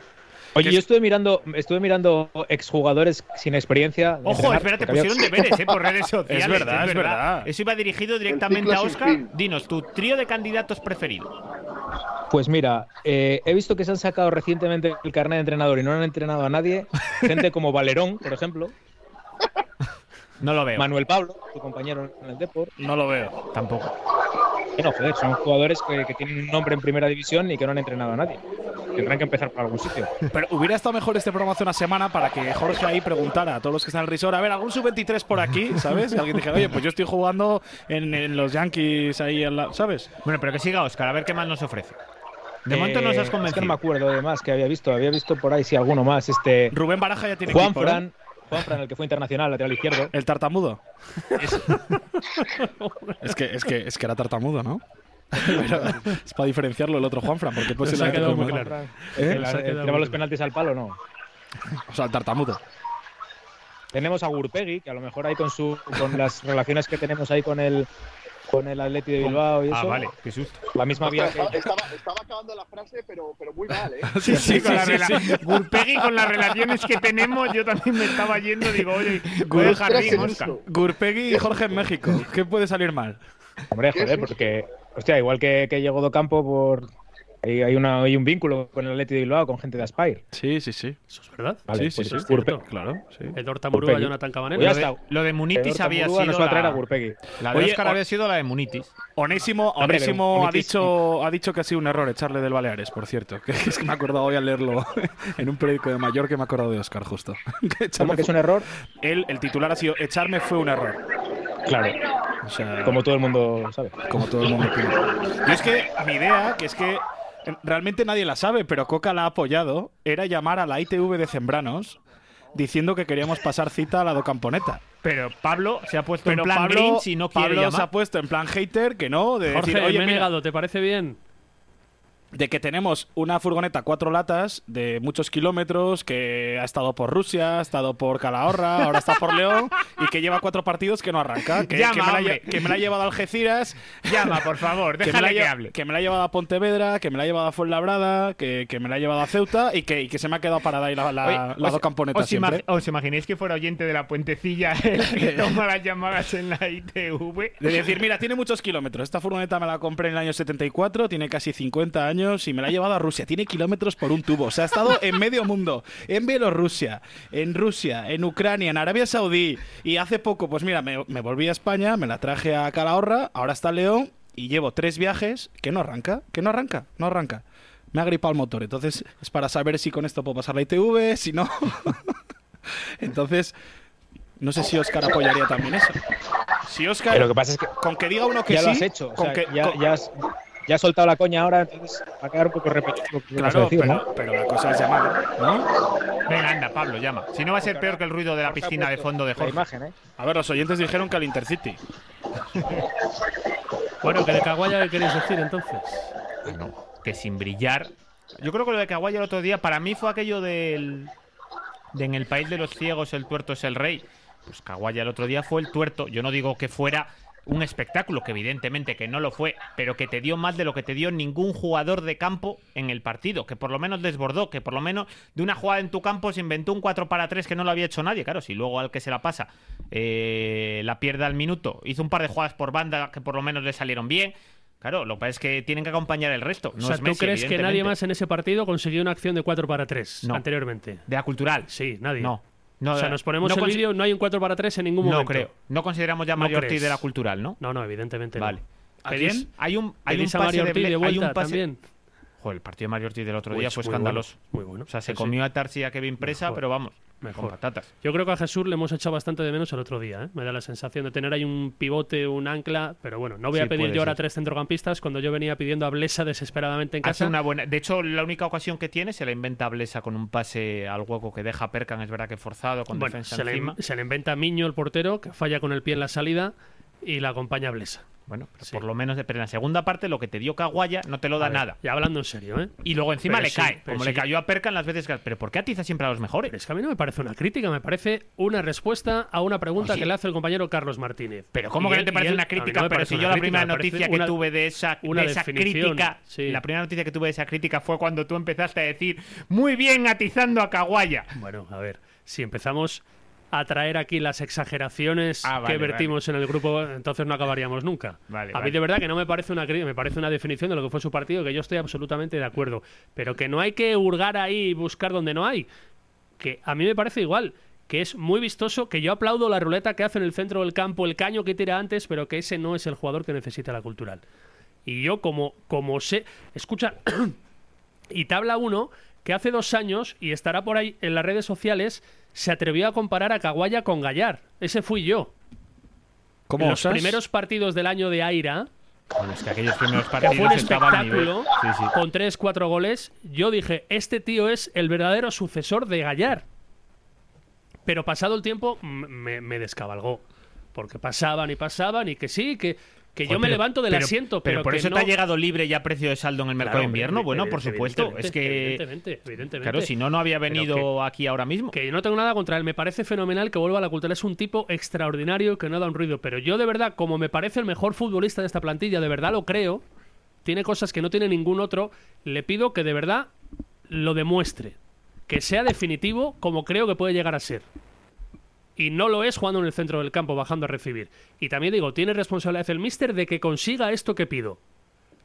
Oye, ¿Qué yo es? estuve mirando, estuve mirando exjugadores sin experiencia. Ojo, entrenar, espérate, porque había- pusieron deberes ¿eh? por redes sociales. Es verdad, es verdad. Eso iba dirigido directamente a Oscar. fin. Dinos, tu trío de candidatos preferido. Pues mira, eh, he visto que se han sacado recientemente el carnet de entrenador y no han entrenado a nadie. Gente como Valerón, por ejemplo. No lo veo. Manuel Pablo, tu compañero en el Deport. No lo veo. Tampoco. Bueno, joder, son jugadores que, que tienen un nombre en primera división y que no han entrenado a nadie. Tendrán que empezar por algún sitio. Pero hubiera estado mejor este programa hace una semana para que Jorge ahí preguntara a todos los que están en el resort, a ver, algún sub-23 por aquí, ¿sabes? Y alguien dijera, oye, pues yo estoy jugando en, en los Yankees ahí, al lado", ¿sabes? Bueno, pero que siga Oscar, a ver qué más nos ofrece. De Eh, momento nos has Es que convencido. no me acuerdo de más que había visto. Había visto por ahí, sí, alguno más. Este. Rubén Baraja ya tiene Juan equipo. Fran. Fran, el que fue internacional, lateral izquierdo. El tartamudo. Es que, es que, es que era tartamudo, ¿no? Pero es para diferenciarlo el otro Juanfran, porque pues Nos ha quedado muy claro. ¿Eh? Tiraba muy los penaltis al palo, no. O sea, el tartamudo. Tenemos a Gurpegui, que a lo mejor ahí con su con las relaciones que tenemos ahí con el con el Atleti de Bilbao y eso. Ah, vale, qué susto. La misma vía que estaba, estaba- estaba acabando la frase, pero, pero muy mal, ¿eh? Sí, sí, con la sí, rela- sí. Gurpegui con las relaciones que tenemos, yo también me estaba yendo, digo, oye, voy a dejar. Gurpegui y Jorge en México. ¿Qué puede salir mal? Hombre, ¿Qué joder, porque hostia, igual que, que llegó Docampo por hay, hay, una, hay un vínculo con el Atleti de Bilbao con gente de Aspire. Sí, sí, sí. Eso es verdad. Vale, sí, sí, pues sí. es cierto. Claro, sí. Edor Tamurúa. Jonathan Cabanero. Pues Lo de, lo de Munitis había sido nos va a traer la, a Gurpegui. la de Oye, Oscar o- había sido la de Munitis. Onésimo, Hombre, Onésimo ha, dicho, ha dicho que ha sido un error echarle del Baleares, por cierto. Que es que me he acordado hoy al leerlo en un periódico de Mallorca que me he acordado de Oscar, justo. ¿Cómo que es un error? Él, el titular ha sido Echarme fue un error. Claro. O sea, Como todo el mundo sabe. como todo el mundo opina. Yo es que mi idea, que es que realmente nadie la sabe, pero Coca la ha apoyado, era llamar a la ITV de Zembranos diciendo que queríamos pasar cita a la Docamponeta. Pero Pablo se ha puesto Pero en plan Pablo, Grinch y no quiere Pablo se ha puesto en plan hater, que no, de Jorge, decir, oye, me he mira, negado, ¿te parece bien? De que tenemos una furgoneta cuatro latas de muchos kilómetros que ha estado por Rusia, ha estado por Calahorra, ahora está por León y que lleva cuatro partidos que no arranca. Que, Llama, que me, la, que me la ha llevado a Algeciras. Llama, por favor, que me, la déjale que hable. que me la ha llevado a Pontevedra, que me la ha llevado a Fuenlabrada, que, que me la ha llevado a Ceuta y que, y que se me ha quedado parada ahí la, la, Oye, la os- Docamponeta os, ima- siempre. os imagináis que fuera oyente de la puentecilla el que toma las llamadas en la ITV? De decir, mira, tiene muchos kilómetros. Esta furgoneta me la compré en el año 74, tiene casi 50 años y me la ha llevado a Rusia. Tiene kilómetros por un tubo. O sea, ha estado en medio mundo. En Bielorrusia, en Rusia, en Ucrania, en Arabia Saudí. Y hace poco, pues mira, me, me volví a España, me la traje a Calahorra, ahora está León y llevo tres viajes que no arranca, que no arranca, no arranca. Me ha gripado el motor. Entonces, es para saber si con esto puedo pasar la ITV, si no. Entonces, no sé si Oscar apoyaría también eso. Si Oscar. Pero lo que pasa es que Con que diga uno que ya sí. lo has hecho. o con sea, que- ya, con- ya has, ya has soltado la coña ahora, entonces va a quedar un poco repetido. Claro, decir, pero, ¿no? pero la cosa es llamar, ¿no? Venga, anda, Pablo, llama. Si no va a ser peor que el ruido de la piscina de fondo de La Jorge. imagen, ¿eh? A ver, los oyentes dijeron que al Intercity. Bueno, que de Caguaya, ¿qué queréis decir entonces? Bueno, que sin brillar. Yo creo que lo de Caguaya el otro día, para mí fue aquello del. de en el país de los ciegos el tuerto es el rey. Pues Caguaya el otro día fue el tuerto. Yo no digo que fuera un espectáculo, que evidentemente que no lo fue, pero que te dio más de lo que te dio ningún jugador de campo en el partido, que por lo menos desbordó, que por lo menos de una jugada en tu campo se inventó un 4 para 3 que no lo había hecho nadie. Claro, si luego al que se la pasa eh, la pierde al minuto, hizo un par de jugadas por banda que por lo menos le salieron bien. Claro, lo que pasa es que tienen que acompañar el resto. No o sea, es ¿tú Messi, crees que nadie más en ese partido consiguió una acción de 4 para 3 No. anteriormente? de la cultural? Sí, nadie. No. No, o sea, eh, nos ponemos no el vídeo, no hay un 4 para 3 en ningún No momento. creo. No consideramos ya ¿No Mario Ortiz de la cultural, ¿no? No, no, evidentemente no. Vale. ¿A Pedís- quién? Hay un, hay un pase Mario de, de hay vuelta un pase- también. Joder, el partido de Mario Ortiz del otro día Pues fue muy escandaloso. bueno, muy bueno. O sea, se Sí, comió sí. a Tarsi y a Kevin Presa, Mejor. pero vamos, Mejor. con patatas. Yo creo que a Jesús le hemos echado bastante de menos el otro día. ¿eh? Me da la sensación de tener ahí un pivote, un ancla. Pero bueno, no voy a pedir yo ahora tres centrocampistas cuando yo venía pidiendo a Blesa desesperadamente en Hace casa. una buena. De hecho, la única ocasión que tiene se la inventa Blesa con un pase al hueco que deja a Perkan, es verdad que forzado, con Bueno, defensa se le, encima. se le inventa Miño, el portero, que falla con el pie en la salida y la acompaña Blesa. Bueno, pero Sí. por lo menos, pero en la segunda parte lo que te dio Caguaya no te lo da ver, nada. Ya hablando en serio, ¿eh? Y luego encima Pero le sí, cae, como sí le cayó a Perkan las veces que. Pero ¿por qué atiza siempre a los mejores? Pero es que a mí no me parece una crítica, me parece una respuesta a una pregunta Oye. que le hace el compañero Carlos Martínez. Pero ¿cómo Y que no te y parece él- una no crítica? pero parece si yo la crítica, primera noticia que una- tuve de esa, una de esa crítica, la primera noticia que tuve de esa crítica fue cuando tú empezaste a decir muy bien atizando a Caguaya. Bueno, a ver, si empezamos a traer aquí las exageraciones Ah, vale, que vertimos en el grupo, entonces no acabaríamos nunca. Vale, a mí de verdad que no me parece una me parece una definición de lo que fue su partido que yo estoy absolutamente de acuerdo, pero que no hay que hurgar ahí y buscar donde no hay. Que a mí me parece igual, que es muy vistoso, que yo aplaudo la ruleta que hace en el centro del campo, el caño que tira antes, pero que ese no es el jugador que necesita la cultural. Y yo como como sé, escucha y te habla uno que hace dos años, y estará por ahí en las redes sociales, se atrevió a comparar a Caguaya con Gallar. Ese fui yo. ¿Cómo En los osas? primeros partidos del año de Aira, Bueno, es que aquellos primeros que partidos fue un espectáculo, Sí, sí. con tres, cuatro goles, yo dije, este tío es el verdadero sucesor de Gallar. Pero pasado el tiempo, me, me descabalgó. Porque pasaban y pasaban y que sí, que, que yo me levanto del pero- asiento. Pero, Pero, por que eso no- te ha llegado libre ya a precio de saldo en el mercado Claro, de invierno. Bueno, por supuesto. evidentemente, Es que. Evidentemente, evidentemente. Claro, si no, no había venido aquí ahora mismo. que yo no tengo nada contra él, me parece fenomenal que vuelva a la cultura. Es un tipo extraordinario que no da un ruido. Pero yo, de verdad, como me parece el mejor futbolista de esta plantilla, de verdad lo creo, tiene cosas que no tiene ningún otro, le pido que de verdad lo demuestre. Que sea definitivo como creo que puede llegar a ser. Y no lo es jugando en el centro del campo, bajando a recibir. Y también digo, tiene responsabilidad el míster de que consiga esto que pido.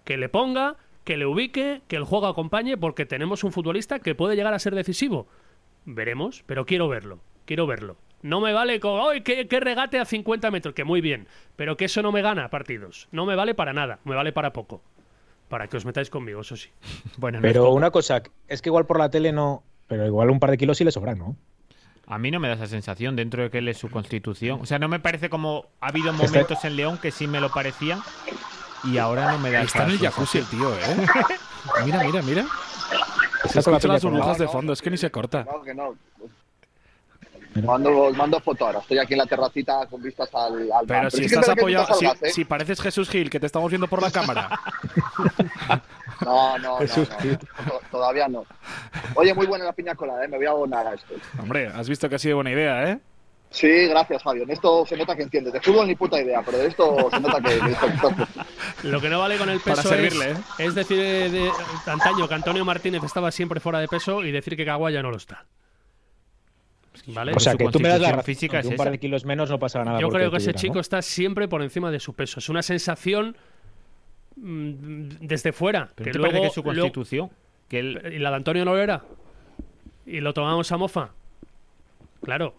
Que le ponga, que le ubique, que el juego acompañe, porque tenemos un futbolista que puede llegar a ser decisivo. Veremos, pero quiero verlo. Quiero verlo. No me vale con, ¡ay, qué, qué regate a 50 metros! Que muy bien, pero que eso no me gana partidos. No me vale para nada, me vale para poco. Para que os metáis conmigo, eso sí. Bueno, no Pero es una cosa, es que igual por la tele no. Pero igual un par de kilos sí le sobran, ¿no? A mí no me da esa sensación dentro de que él es su constitución. O sea, no me parece como ha habido momentos en León que sí me lo parecían y ahora no me da Está en el jacuzzi el tío, ¿eh? Mira, mira, mira. Se Está con la escuchan las burbujas de fondo, es que ni se corta. No, que no. Mando, os mando foto ahora. Estoy aquí en la terracita con vistas al. Pero si sí estás apoyado, si, ¿eh? si pareces Jesús Gil, que te estamos viendo por la cámara. No, no, no, Jesús, Todavía no. Oye, muy buena la piña colada, ¿eh? Me voy a abonar a esto. Hombre, has visto que ha sido buena idea, ¿eh? Sí, gracias, Fabio. En esto se nota que entiendes. De fútbol ni puta idea, pero de esto se nota que... que Lo que no vale con el Para peso servirle, es, ¿eh? es decir de, de antaño que Antonio Martínez estaba siempre fuera de peso y decir que Caguaya no lo está. ¿Vale? O sea, que tú me das la razón. física que un par de kilos menos no pasaba nada. Yo creo que ese chico ¿no? está siempre por encima de su peso. Es una sensación mm, desde fuera. Pero que ¿no te luego, parece que su luego- constitución? Que él- ¿Y la de Antonio no lo era? ¿Y lo tomamos a mofa? Claro.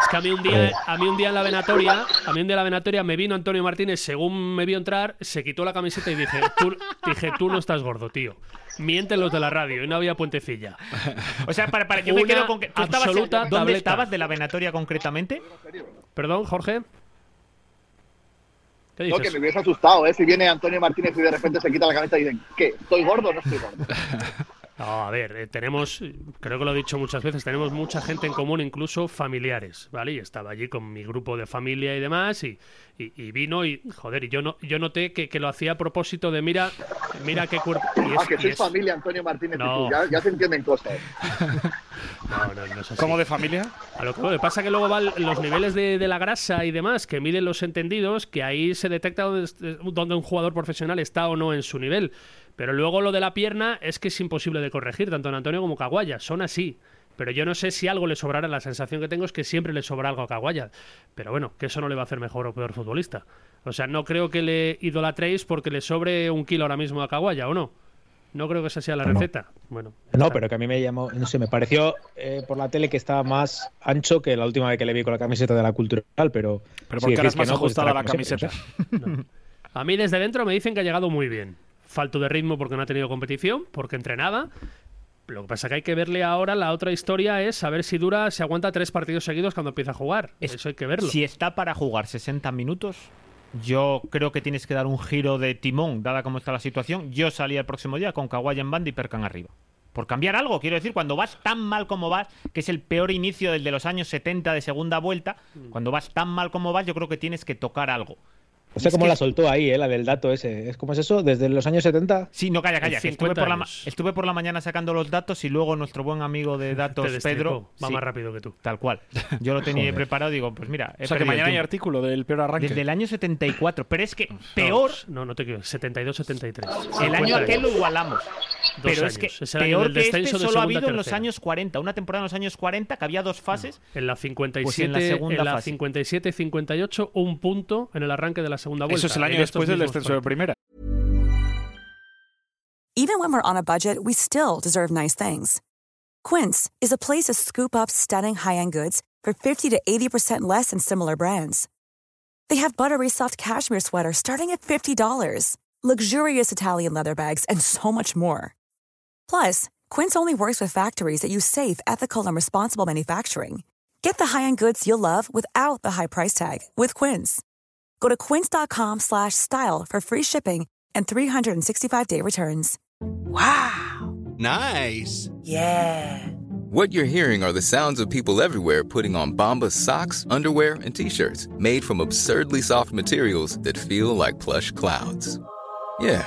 Es que a mí un día, a mí un día en la venatoria, a mí un día en la venatoria me vino Antonio Martínez, según me vio entrar, se quitó la camiseta y dije, tú, dije, tú no estás gordo, tío. Mienten los de la radio y no había puentecilla. O sea, para, para, yo me quedo con que. ¿tú estabas- absoluta ¿Dónde tableta. estabas de la venatoria concretamente? Perdón, Jorge. ¿Qué No, que me hubiese asustado, ¿eh? Si viene Antonio Martínez y de repente se quita la cabeza y dicen, ¿qué? ¿Estoy gordo o no estoy gordo? No, a ver, eh, tenemos, creo que lo he dicho muchas veces, tenemos mucha gente en común, incluso familiares, ¿vale? Y estaba allí con mi grupo de familia y demás, y, y- y vino y, joder, y yo no, yo noté que, que lo hacía a propósito de, mira, mira qué cuerpo. y es- ah, que y sois es- familia, Antonio Martínez No. y tú. Ya, ya se entienden cosas. No, no, no es así. ¿Cómo de familia? A lo que pasa que luego van los niveles de, de la grasa y demás que miden los entendidos, que ahí se detecta dónde, dónde un jugador profesional está o no en su nivel. Pero luego lo de la pierna es que es imposible de corregir, tanto en Antonio como Caguaya. Son así. Pero yo no sé si algo le sobrará. La sensación que tengo es que siempre le sobra algo a Caguaya. Pero bueno, que eso no le va a hacer mejor o peor futbolista. O sea, no creo que le idolatréis porque le sobre un kilo ahora mismo a Caguaya, ¿o no? No creo que esa sea la No. receta. Bueno, No, pero que a mí me llamó, no sé, me pareció eh, por la tele que estaba más ancho que la última vez que le vi con la camiseta de la cultural, pero. Pero porque ahora decís es más que no, pues ajustada la camiseta. A mí desde dentro me dicen que ha llegado muy bien. Falto de ritmo porque no ha tenido competición, porque entrenaba. Lo que pasa que hay que verle ahora, la otra historia es saber si dura, si aguanta tres partidos seguidos cuando empieza a jugar. Es- Eso hay que verlo. Si está para jugar 60 minutos, yo creo que tienes que dar un giro de timón, dada cómo está la situación. Yo salía el próximo día con Kawhi en banda y Perkan arriba. Por cambiar algo, quiero decir, cuando vas tan mal como vas, que es el peor inicio del de los años 70 de segunda vuelta, Mm. cuando vas tan mal como vas, yo creo que tienes que tocar algo. O sea, Es cómo que- la soltó ahí, eh, la del dato ese. ¿Es, ¿Cómo es eso? ¿Desde los años 70? Sí, no, calla, calla. que estuve, 50 por la, ma- años. estuve por la mañana sacando los datos y luego nuestro buen amigo de datos. Pedro. Va sí, más rápido que tú. Tal cual. Yo lo tenía preparado digo, pues mira. O sea, que mañana hay artículo del peor arranque. Desde el año 74. Pero es que peor, No, no te equivoques. 72-73. el año aquel lo igualamos. Pero es años. que Es el año peor que este de solo ha segunda habido en los tercera. años 40. Una temporada en los años 40 que había dos fases. En la 57, Pues en la segunda en la fase. 57-58, un punto en el arranque de la segunda vuelta. Eso es el año después del descenso de primera. Even when we're on a budget, we still deserve nice things. Quince is a place to scoop up stunning high-end goods for 50 to 80% less than similar brands. They have buttery soft cashmere sweaters starting at $50, luxurious Italian leather bags, and so much more. Plus, Quince only works with factories that use safe, ethical, and responsible manufacturing. Get the high-end goods you'll love without the high price tag with Quince. Go to quince.com slash style for free shipping and 365-day returns. Wow. Nice. Yeah. What you're hearing are the sounds of people everywhere putting on Bombas socks, underwear, and t-shirts made from absurdly soft materials that feel like plush clouds. Yeah,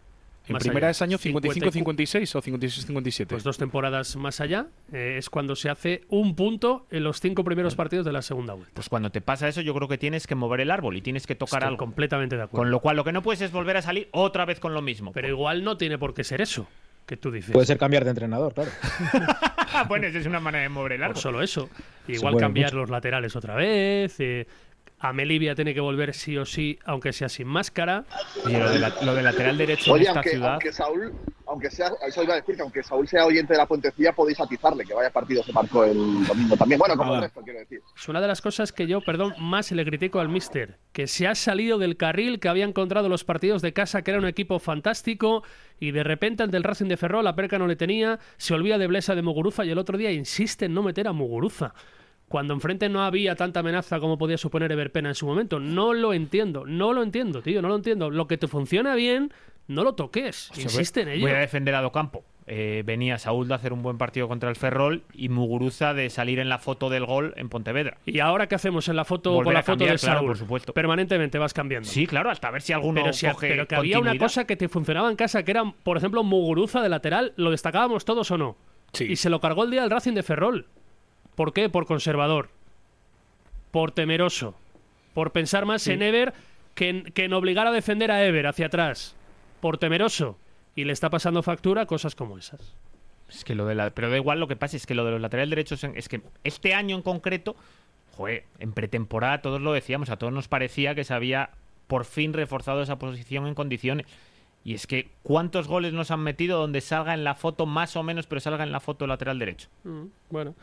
En más primera allá. es año 50 55-56 o 56-57. Pues dos temporadas más allá eh, es cuando se hace un punto en los cinco primeros partidos de la segunda vuelta. Pues cuando te pasa eso, yo creo que tienes que mover el árbol y tienes que tocar Estoy algo. completamente de acuerdo. Con lo cual, lo que no puedes es volver a salir otra vez con lo mismo. Pero igual no tiene por qué ser eso que tú dices. Puede ser cambiar de entrenador, claro. bueno, esa es una manera de mover el Por árbol. solo eso. Igual cambiar mucho. los laterales otra vez. eh, A Melivia tiene que volver sí o sí, aunque sea sin máscara. Oye, lo de, la- lo de lateral derecho Oye, en esta aunque, ciudad. aunque Saúl, aunque sea, eso iba a decir que aunque Saúl sea oyente de la puentecilla, podéis atizarle, que vaya partido se marcó el domingo también. Bueno, como el resto, quiero decir. Es una de las cosas que yo, perdón, más le critico al Mister, que se ha salido del carril que había encontrado los partidos de casa, que era un equipo fantástico, y de repente ante el Racing de Ferrol, la perca no le tenía, se olvida de Blesa de Muguruza y el otro día insiste en no meter a Muguruza. Cuando enfrente no había tanta amenaza como podía suponer Everpena en su momento. No lo entiendo, no lo entiendo, tío, no lo entiendo. Lo que te funciona bien, no lo toques. O sea, Insiste en voy- ello. Voy a defender a Docampo. Eh, venía Saúl de hacer un buen partido contra el Ferrol y Muguruza de salir en la foto del gol en Pontevedra. ¿Y ahora qué hacemos en la foto Volver con la foto cambiar, de claro, Saúl? por supuesto. Permanentemente vas cambiando. Sí, claro, hasta ver si alguno pero, si- coge pero que había una cosa que te funcionaba en casa, que era, por ejemplo, Muguruza de lateral, ¿lo destacábamos todos o no? Y se lo cargó el día del Racing de Ferrol. ¿Por qué? Por conservador. Por temeroso. Por pensar más Sí. en Ever que en, que en obligar a defender a Ever hacia atrás. Por temeroso. Y le está pasando factura cosas como esas. Es que lo de la, pero da igual lo que pasa, es que lo de los laterales derechos es que este año en concreto, joder, en pretemporada todos lo decíamos, a todos nos parecía que se había por fin reforzado esa posición en condiciones. Y es que ¿cuántos goles nos han metido donde salga en la foto más o menos, pero salga en la foto lateral derecho? Mm, Bueno,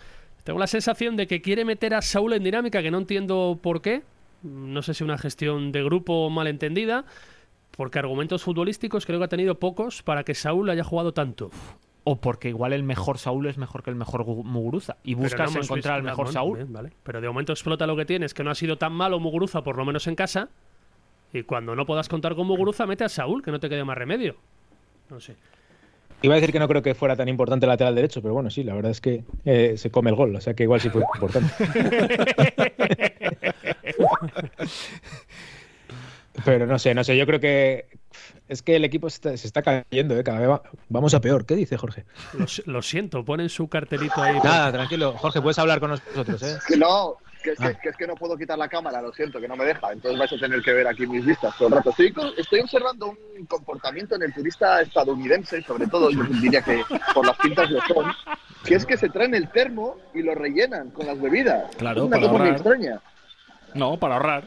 tengo la sensación de que quiere meter a Saúl en dinámica, que no entiendo por qué. No sé si una gestión de grupo mal entendida, porque argumentos futbolísticos creo que ha tenido pocos para que Saúl haya jugado tanto. O porque igual el mejor Saúl es mejor que el mejor Gu- Muguruza. Y buscas no encontrar al mejor Saúl. bien, vale. Pero de momento explota lo que tienes, que no ha sido tan malo Muguruza, por lo menos en casa. Y cuando no puedas contar con Muguruza, mete a Saúl, que no te quede más remedio. No sé. Iba a decir que no creo que fuera tan importante el lateral derecho, pero bueno, sí, la verdad es que eh, se come el gol, o sea que igual sí fue importante. pero no sé, no sé, yo creo que es que el equipo se está, se está cayendo, ¿eh? cada vez va- vamos a peor. ¿Qué dice Jorge? Lo, si- lo siento, ponen su cartelito ahí. Nada, tranquilo, Jorge, puedes hablar con nosotros, ¿eh? Que no, que es que, Ah. que es que no puedo quitar la cámara, lo siento, que no me deja. Entonces vais a tener que ver aquí mis vistas todo el rato. Estoy, co- estoy observando un comportamiento en el turista estadounidense, sobre todo, yo diría que por las pintas lo son, que es que se traen el termo y lo rellenan con las bebidas. Claro, es una para cosa muy ahorrar. extraña. No, para ahorrar.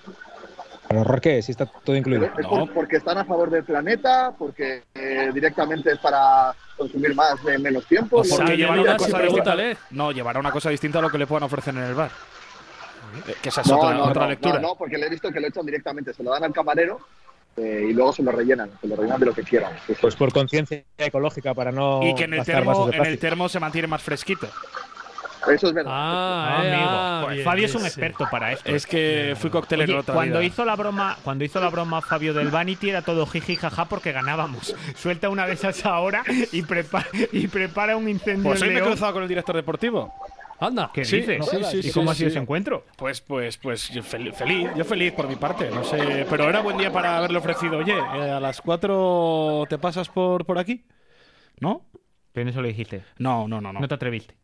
¿Para ahorrar qué? Si está todo incluido. Es por- porque están a favor del planeta, porque eh, directamente es para consumir más en menos tiempo. O porque llevará una cosa distinta. No, llevará una cosa distinta a lo que le puedan ofrecer en el bar. Eh, Que esa es No, otra, no, otra no, lectura. No, no, porque le he visto que lo echan directamente, se lo dan al camarero eh, y luego se lo rellenan, se lo rellenan de lo que quieran. Sí, sí. Pues por conciencia ecológica, para no. y que en el, termo, en el termo se mantiene más fresquito. Eso es verdad. Ah, eh, amigo. ah, Pues bien, Fabio es un sí. experto para esto. Es que fui coctelero Oye, cuando hizo la broma, cuando hizo la broma Fabio del Vanity era todo jiji jaja porque ganábamos. Suelta una de esas ahora y prepara y prepara un incendio Pues hoy me he cruzado con el director deportivo. Anda. ¿Qué Sí, dices? ¿Y Sí, cómo sí, ha sido sí. ese encuentro? Pues, pues, pues, yo fel- feliz, yo feliz por mi parte, no sé, pero era buen día para haberle ofrecido, oye, eh, a las 4 te pasas por, por aquí, ¿no? Pero eso lo dijiste. No, no, no, no, No te atreviste.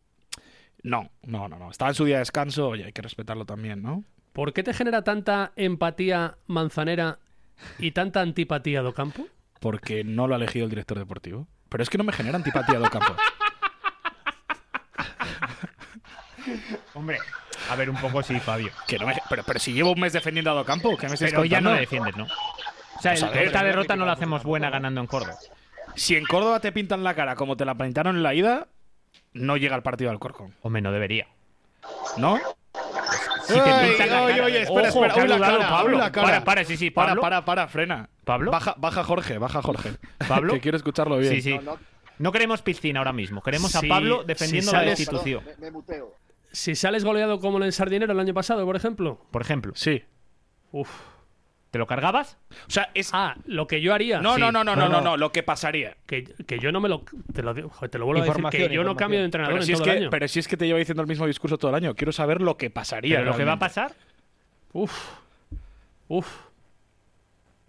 no, no, no, no, estaba en su día de descanso, oye, hay que respetarlo también, ¿no? ¿Por qué te genera tanta empatía manzanera y tanta antipatía Docampo? Porque no lo ha elegido el director deportivo. Pero es que no me genera antipatía de Campo. Hombre, a ver un poco sí, Fabio. Que no me- pero, pero si llevo un mes defendiendo a Docampo, ¿qué me estás Pero ya no contando? le defiendes, ¿no? O sea, Pues a el- ver, esta derrota no la hacemos buena ganando en Córdoba. Si en Córdoba te pintan la cara como te la pintaron en la ida, no llega al partido del Corcón. Hombre, no debería. ¿No? Si te Ay, pintan la oye, cara. oye, espera, Ojo, espera, que ha uy, la dudado cara, Pablo. uy, la cara. Para, para, sí, sí, Para, Pablo. para, para, frena. ¿Pablo? Baja, baja Jorge, baja Jorge. ¿Pablo? Que quiero escucharlo bien. Sí, sí. No, no. No queremos piscina ahora mismo. Queremos a Sí, Pablo defendiendo la sales- destitución. Perdón, me, me muteo. Si sales goleado como en Sardinero el año pasado, por ejemplo. Por ejemplo, Sí. Uf. ¿te lo cargabas? O sea, es. Ah, lo que yo haría. no, Sí. no, no, no, No, no, no, lo que pasaría. Que, que yo no me lo. Te lo, digo, joder, te lo vuelvo a decir. Que yo no cambio de entrenador Pero en si, es todo el que, año. pero si es que te lleva diciendo el mismo discurso todo el año. Quiero saber lo que pasaría. Pero lo que va a pasar, Uf. Uf.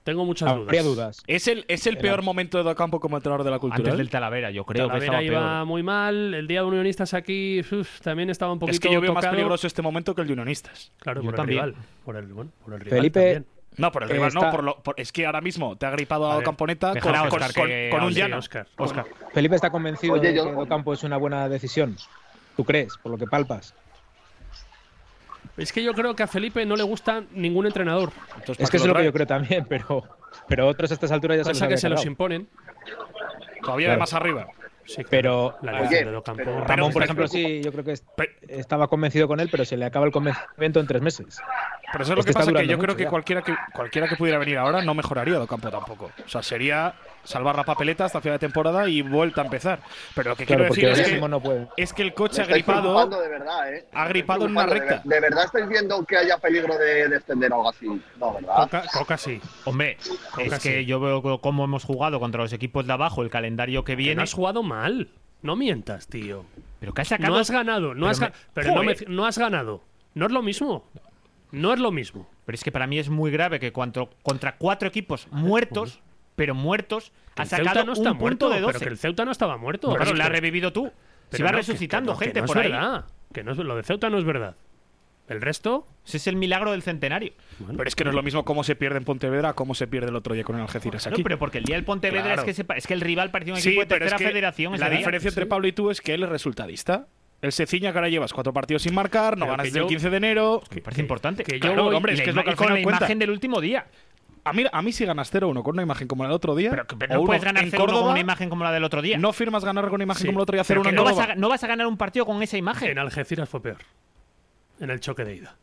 Tengo muchas dudas. Habría dudas. ¿Es el, es el peor momento de Docampo como entrenador de la cultura? antes del Talavera, yo creo que Talavera iba peor. muy mal. El día de Unionistas aquí uf, también estaba un poquito Es que yo veo más peligroso este momento que el de Unionistas. Claro, Yo por el rival. Por el, bueno, por el rival Felipe- también. No, por el Eh, rival, no. Por lo, por- es que ahora mismo te ha gripado A Camponeta con, con- con- un llano. Oscar. Oscar. Felipe está convencido Oye, de yo- que Ocampo es una buena decisión. ¿Tú crees, por lo que palpas? Es que yo creo que a Felipe no le gusta ningún entrenador. Es que es lo que yo creo también, pero, pero otros a estas alturas ya se los Pasa que se los imponen. Todavía Claro. de más arriba. Sí, Pero la Oye, de Docampo. pero Ramón, por ejemplo, sí, yo creo que es- estaba convencido con él, pero se le acaba el convencimiento en tres meses. Pero eso es lo Es que pasa, que yo creo que ya. cualquiera, que cualquiera que pudiera venir ahora no mejoraría Docampo tampoco. O sea, sería salvar la papeleta hasta final de temporada y vuelta a empezar. Pero lo que Claro, quiero decir es que, no puede. es que el coche ha gripado, preocupando de verdad, ¿eh? ha gripado en una de recta. ver- ¿De verdad estáis viendo que haya peligro de descender o algo así? No, ¿verdad? Coca, Coca sí. Hombre, Coca es que sí. yo veo cómo hemos jugado contra los equipos de abajo, el calendario que viene. no has jugado mal. No mientas, tío. Pero que has sacado. No has ganado. No Pero has, me- ga- pero no, me- no has ganado. No es lo mismo. No es lo mismo. Pero es que para mí es muy grave que cuanto, contra cuatro equipos muertos, pero muertos, Que ha el Ceuta sacado no está un muerto, punto de 12. pero que el Ceuta no estaba muerto. Claro, lo has que- revivido tú. pero Se va no, que- resucitando que que gente no por es ahí. verdad. Que no es- lo de Ceuta no es verdad. El resto, Ese es el milagro del centenario. Pero es que no es lo mismo cómo se pierde en Pontevedra a cómo se pierde el otro día con el Algeciras aquí. pero porque el día del Pontevedra Claro. es, que se es que el rival parecía un Sí, equipo de es tercera que federación. La día. diferencia entre Sí. Pablo y tú es que él es resultadista. Él se ciña que ahora llevas cuatro partidos sin marcar, no Pero ganas que desde yo- el 15 de enero. Me parece importante. que yo Claro, voy- hombre, es la que es lo que al con final la cuenta. imagen del último día. A mí, a mí si ganas 0-1 con una imagen como la del otro día, Pero, no uno puedes ganar en 0 con una imagen como la del otro día. no firmas ganar con una imagen Sí, como el otro día pero 0-1 que en no vas, a, no vas a ganar un partido con esa imagen. en Algeciras fue peor. En el choque de ida.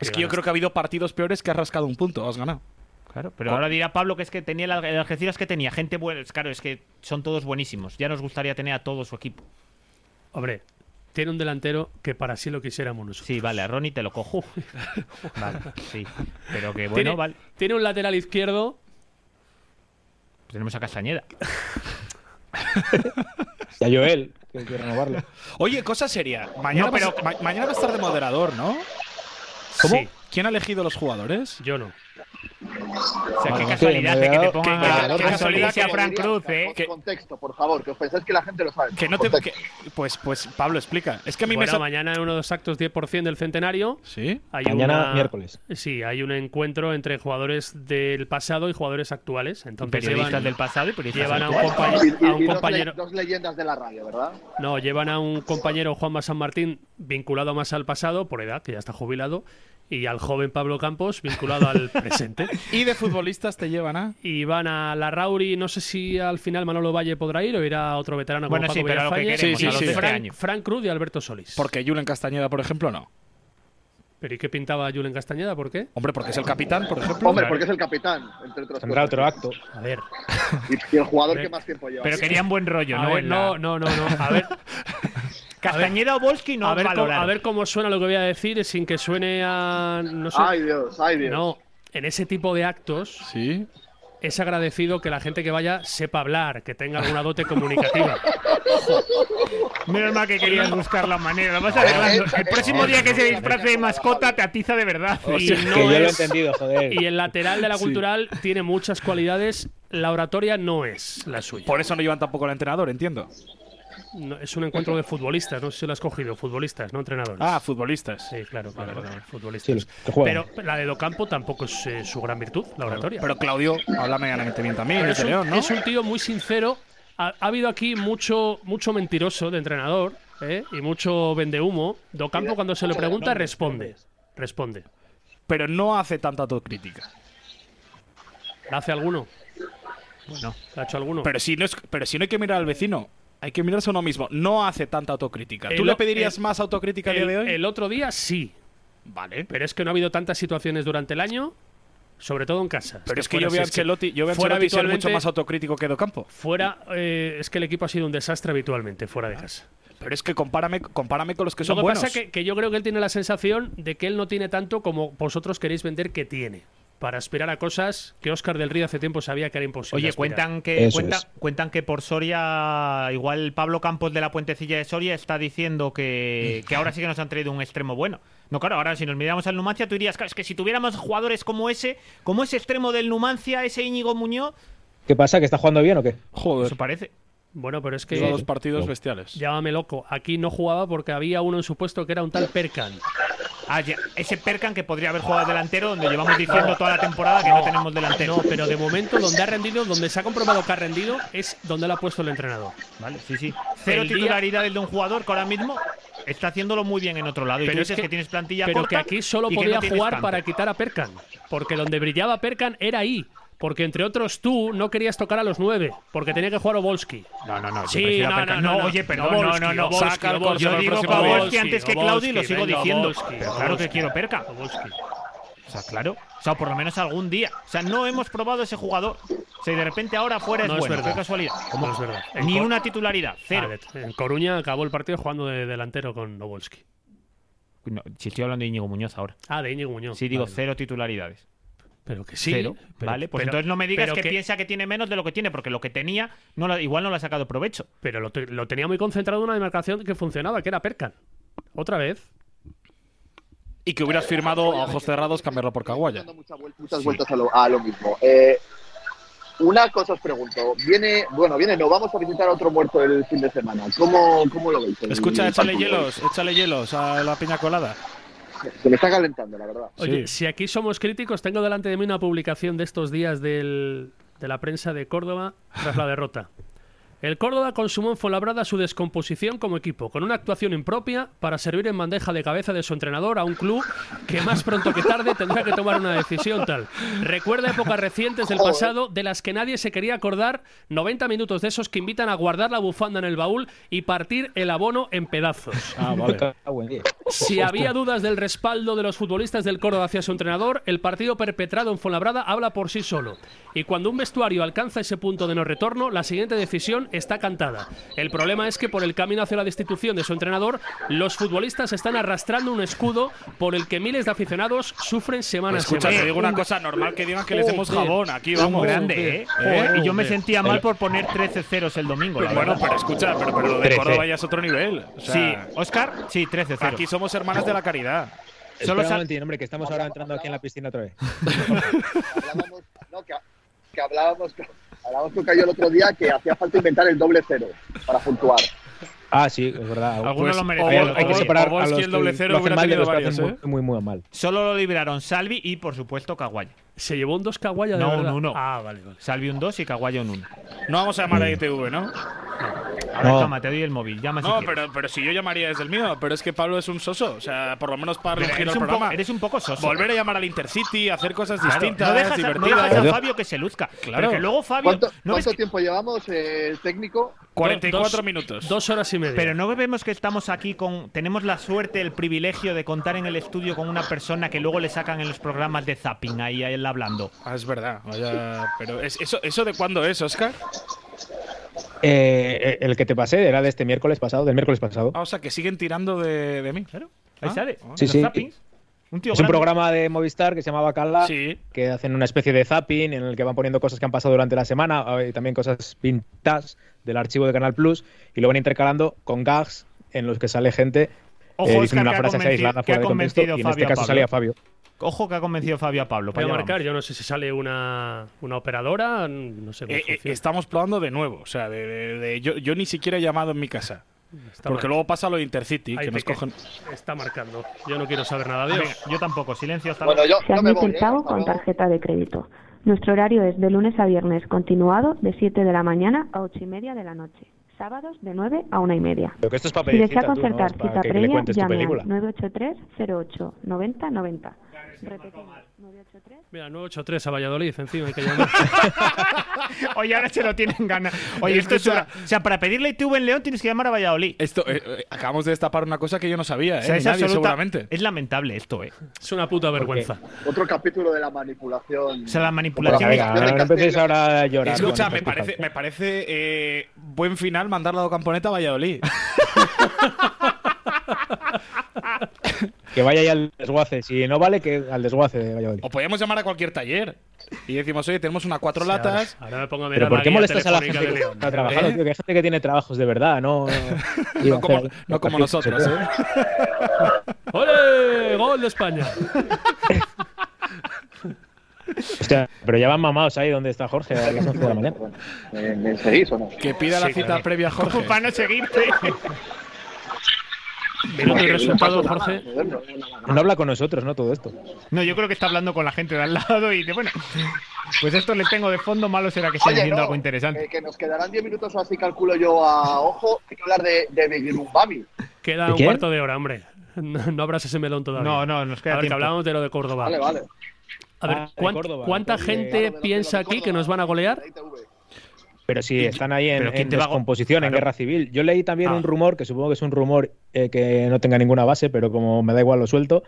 Es que yo creo que ha habido partidos peores que has rascado un punto, has ganado. Claro, pero ahora dirá Pablo que es que tenía el Alge- el Algeciras que tenía gente buena. Claro, es que son todos buenísimos. Ya nos gustaría tener a todo su equipo. Hombre, tiene un delantero que para sí lo quisiéramos nosotros. Sí, vale, a Ronnie te lo cojo. vale, sí. Pero que bueno, tiene, vale. tiene un lateral izquierdo. Tenemos a Castañeda. Y a Joel, que hay que renovarlo. Oye, cosa seria. Mañana, No, pero- ma- mañana va a estar de moderador, ¿no? ¿Cómo? Sí. ¿Quién ha elegido los jugadores? Yo no. O sea, qué casualidad que te pongan a, casualidad Solís y a que Fran Cruz, ¿eh? Con contexto, por favor, que os pensáis que la gente lo sabe. Que no te, que- pues, pues Pablo explica. Es que a mí Bueno, me. mañana en uno de los actos 10% del centenario. Sí. Hay Mañana, una- miércoles. Sí, hay un encuentro entre jugadores del pasado y jugadores actuales. Entonces Periodistas llevan, del pasado y periodistas llevan a un, actuales. compañero, Y, y- a un y dos, le- compañero. dos leyendas de la radio, ¿verdad? No, llevan a un compañero Juanma San Martín vinculado más al pasado, por edad, que ya está jubilado, y al joven Pablo Campos vinculado al presente. Y de futbolistas te llevan a. Y van a la Rauri, no sé si al final Manolo Valle podrá ir o irá otro veterano como Bueno, sí, Paco pero lo que queremos, Sí, sí, sí. este Fran, año. Fran Cruz y Alberto Solís. Porque Julen Castañeda, por ejemplo, no. ¿Pero y qué pintaba Julen Castañeda? ¿Por qué? Hombre, porque es el capitán, por ejemplo. Hombre, porque es el capitán, entre otras Tendrá cosas. otro acto. A ver. Y, el jugador que más tiempo lleva. Pero querían buen rollo, A ¿no? ver, En la- no, no, no, no. A ver, Castañeda o Volsky no a, ver cómo, valoraron. a ver cómo suena lo que voy a decir sin que suene a. No sé. Ay, Dios, ay, Dios. no, en ese tipo de actos Sí. es agradecido que la gente que vaya sepa hablar, que tenga alguna dote comunicativa. Menos mal que querías buscar la manera. Lo vas arreglando. El próximo día que se disfrace de mascota te atiza de verdad. Y que no yo lo he es- entendido, joder. Y el lateral de la Sí. cultural tiene muchas cualidades. La oratoria no es la suya. Por eso no llevan tampoco al entrenador, entiendo. No, es un encuentro de futbolistas, no sé si lo has cogido. Futbolistas, no entrenadores. Ah, futbolistas. Sí, claro, claro, futbolistas. Pero la de Docampo tampoco es eh, su gran virtud, la oratoria. Pero Claudio habla medianamente bien también, es un, León, ¿no? es un tío muy sincero. Ha, ha habido aquí mucho, mucho mentiroso de entrenador ¿eh? y mucho vendehumo. Docampo, cuando se le pregunta, responde. Responde. Pero no hace tanta autocrítica. ¿La hace alguno? Bueno, ¿la ha hecho alguno? Pero si, no es, pero si no hay que mirar al vecino, hay que mirarse a uno mismo. No hace tanta autocrítica. ¿Tú El le o- pedirías el- más autocrítica a día el, de hoy? el otro día sí, Vale. pero es que no ha habido tantas situaciones durante el año, sobre todo en casa. Pero es que fuera- yo veo a si que Ancelotti, yo veo a ser mucho más autocrítico que Docampo. Fuera, eh, es que el equipo ha sido un desastre habitualmente fuera de casa. Pero es que compárame, compárame con los que Lo son que buenos. pasa es que, que yo creo que él tiene la sensación de que él no tiene tanto como vosotros queréis vender que tiene. Para aspirar a cosas que Óscar del Río hace tiempo sabía que era imposible. Oye, aspirar. cuentan que, Eso cuentan, que por Soria, igual Pablo Campos de la Puentecilla de Soria está diciendo que, que ahora sí que nos han traído un extremo bueno. No, claro, ahora si nos miramos al Numancia, tú dirías, claro, es que si tuviéramos jugadores como ese, como ese extremo del Numancia, ese Íñigo Muñoz, ¿Qué pasa? ¿Que está jugando bien o qué? Joder, eso parece. Bueno, pero es que. lleva dos partidos bestiales. Llámame loco. Aquí no jugaba porque había uno en su puesto que era un tal Perkan. Ah, ese Perkan que podría haber jugado delantero, donde llevamos diciendo toda la temporada que no tenemos delantero. No, pero de momento donde ha rendido, donde se ha comprobado que ha rendido, es donde lo ha puesto el entrenador. Vale, sí, sí. Cero El día- de un jugador que ahora mismo está haciéndolo muy bien en otro lado. y tú es que, tienes plantilla pero corta que aquí solo podía no jugar tanto. para quitar a Perkan. Porque donde brillaba Perkan era ahí. Porque entre otros tú no querías tocar a los nueve. Porque tenía que jugar Obolski. No, no, no. Sí, no, no, no, oye, perdón, no, Saca Yo digo Obolski antes que Claudio y lo sigo diciendo. Claro que quiero Perkan. Obolski. O sea, claro. O sea, por lo menos algún día. O sea, no hemos probado ese jugador. O sea, y de repente ahora fuera es No es verdad. Qué casualidad. No es verdad. En Ni una titularidad. Cero. En Coruña acabó el partido jugando de delantero con Obolski. No, si estoy hablando de Íñigo Muñoz ahora. Ah, de Íñigo Muñoz. Sí, digo Vale. cero titularidades. Pero que sí. Cero. pero- vale, pues pero- entonces no me digas que, piensa que tiene menos de lo que tiene, porque lo que tenía no la- igual no le ha sacado provecho. Pero lo, te- lo tenía muy concentrado en una demarcación que funcionaba, que era Perkan. Otra vez. Y que hubieras firmado a ojos cerrados cambiarlo por Caguaya. muchas vueltas a lo, a lo mismo. Eh, una cosa os pregunto. Viene, bueno, viene, no vamos a visitar a otro muerto el fin de semana. ¿Cómo, cómo lo veis? Escucha, échale hielos, échale hielos a la piña colada. Se me está calentando, la verdad. Oye, si aquí somos críticos, tengo delante de mí una publicación de estos días del- de la prensa de Córdoba tras la derrota. El Córdoba consumó en Fuenlabrada su descomposición como equipo, con una actuación impropia para servir en bandeja de cabeza de su entrenador a un club que más pronto que tarde tendrá que tomar una decisión tal. Recuerda épocas recientes del pasado de las que nadie se quería acordar, 90 minutos de esos que invitan a guardar la bufanda en el baúl y partir el abono en pedazos. Ah, vale. Si había dudas del respaldo de los futbolistas del Córdoba hacia su entrenador, el partido perpetrado en Fuenlabrada habla por sí solo. Y cuando un vestuario alcanza ese punto de no retorno, la siguiente decisión está cantada. El problema es que por el camino hacia la destitución de su entrenador, los futbolistas están arrastrando un escudo por el que miles de aficionados sufren semana a Escucha, semana. te digo una cosa, normal que digan que les demos jabón. Aquí vamos. grande, ¿eh? Joder. y yo me sentía mal por poner 13 ceros el domingo. la Bueno, pero escucha, pero, pero lo de 13. Córdoba ya es otro nivel. O sea, sí, Oscar, sí, 13 ceros. Aquí somos hermanas de la caridad. Solo un momentín, hombre, que estamos ahora entrando aquí en la piscina otra vez. Hablábamos, no, que, que hablábamos, hablábamos con Cayo el otro día que hacía falta inventar el doble cero para puntuar. Ah, sí, es verdad. Algunos Pues, lo hay- merecían, Hay, que separar a los el doble que cero lo hacen mal de tenido los que varios, hacen ¿eh? muy, muy, muy mal. Solo lo libraron Salvi y, por supuesto, Caguaya. Se llevó un dos caguaya de No, verdad. un uno. Ah, vale, vale. Salvi un 2 y Caguaya un 1. No vamos a llamar a ITV, ¿no? A ver, No. toma, te doy el móvil. Llama si No, quieres. pero, pero si yo llamaría desde el mío. Pero es que Pablo es un soso. O sea, por lo menos para Pero eres, al un poco, programa. eres un poco soso. Volver a llamar al Intercity, hacer cosas Claro, distintas, no dejas, a, no divertidas. dejas a Fabio que se luzca. Claro. Porque luego Fabio. ¿Cuánto, ¿no ves cuánto que- tiempo llevamos, eh, el técnico? 44 Dos- minutos. Dos horas y media. Pero no vemos que estamos aquí con. Tenemos la suerte, el privilegio de contar en el estudio con una persona que luego le sacan en los programas de zapping ahí a él hablando. Ah, es verdad. Vaya, pero es, eso, ¿eso de cuándo es, Oscar? Eh, el que te pasé era de este miércoles pasado, del miércoles pasado. Ah, o sea, que siguen tirando de, de mí. Claro. Ahí Ah, sale. ah. Sí, sí. Un tío Es un programa de Movistar que se llama Bacala, Sí. que hacen una especie de zapping en el que van poniendo cosas que han pasado durante la semana eh, y también cosas pintas del archivo de Canal Plus y lo van intercalando con gags en los que sale gente Ojo, eh, diciendo que una ha frase aislada fuera de contexto y en Fabio este a caso Pablo. salía Fabio. Ojo que ha convencido Fabio a Pablo. Voy para a marcar, vamos. yo no sé si sale una, una operadora, no sé cómo Eh, eh, estamos probando de nuevo. O sea, de, de- de- yo, yo ni siquiera he llamado en mi casa. Está Porque mar- luego pasa lo de Intercity, Ahí que nos cogen. Está marcando. Yo no quiero saber nada de Dios. yo tampoco. Silencio hasta Bueno, yo, Se admite el pago con tarjeta de crédito. Nuestro horario es de lunes a viernes continuado de 7 de la mañana a 8 y media de la noche. Sábados de 9 a 1 y media. Pero que esto es para Si pedir desea cita, tú, ¿no? concertar cita previa, llame película. al 983 08 90 90. Repetimos, 983 Mira, 983 a Valladolid, encima hay que llamar. Oye, ahora se lo tienen ganas. Oye, esto es una- O sea, para pedirle ITV en León tienes que llamar a Valladolid. Esto, eh, eh, acabamos de destapar una cosa que yo no sabía, O ¿eh? sea, es nadie, absoluta- seguramente. Es lamentable esto, ¿eh? es una puta vergüenza. Otro capítulo de la manipulación. O sea, la manipulación. venga, de no empecéis ahora a llorar. Escucha, me parece, me parece eh, buen final mandar la camponeta a Valladolid. Que vaya ya al desguace. Si no vale, que al desguace de Valladolid. O podríamos llamar a cualquier taller y decimos, oye, tenemos una cuatro latas. Ahora, me pongo a Pero mirar ¿por la qué molestas a la gente que está trabajando, ¿Eh? tío? Que hay gente que tiene trabajos de verdad, no. No como, no como nosotros, ¿eh? ¡Ole! ¡Gol de España! Pero ya van mamados ahí donde está Jorge a las 11 de la mañana. ¿Me, me seguís o no? Que pida la Sí, cita claro. previa a Jorge. Para no seguirte. Minuto y No resultado, Jorge. no. Habla con nosotros, ¿no? Todo esto. No, yo creo que está hablando con la gente de al lado y de bueno. Pues esto le tengo de fondo, malo será que esté diciendo no, algo interesante. eh, que nos quedarán 10 minutos o así, calculo yo, a ojo. Hay que hablar de, de Big Bang Bami. Queda ¿De un quién? cuarto de hora, hombre. No, no abras ese melón todavía. No, no, nos queda A ver, que hablábamos de lo de Córdoba. Vale, vale. A ver, Ah, de ¿cuán- Córdoba, ¿cuánta gente piensa aquí que nos van a golear? Pero si están ahí en, pero ¿quién en va descomposición, en guerra civil. Yo leí también Ah. un rumor, que supongo que es un rumor eh, que no tenga ninguna base, pero como me da igual lo suelto,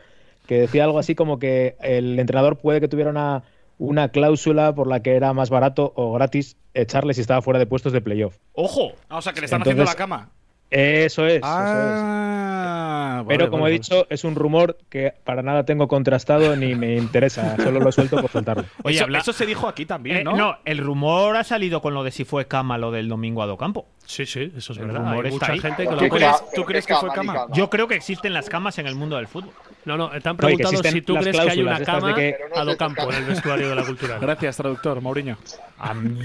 que decía algo así como que el entrenador puede que tuviera una, una cláusula por la que era más barato o gratis echarle si estaba fuera de puestos de playoff. ¡Ojo! Ah, o sea, que le están haciendo la cama. Eso es. eso es. Ah, Pero como vale, he dicho, es un rumor que para nada tengo contrastado ni me interesa. Solo lo suelto por soltarlo. Oye, eso, habla- eso se dijo aquí también, Eh, ¿no? no, el rumor ha salido con lo de si fue cama lo del domingo a Docampo. Sí, sí, eso es El verdad. rumor Hay está mucha ahí. gente que ¿Pero lo ca- puesto. ¿Tú crees que fue cama? Yo creo que existen las camas en el mundo del fútbol. No, no, te preguntado existen si tú crees que hay una cama que- a es lo de campo en el vestuario de la cultural. Gracias, traductor, Mauriño.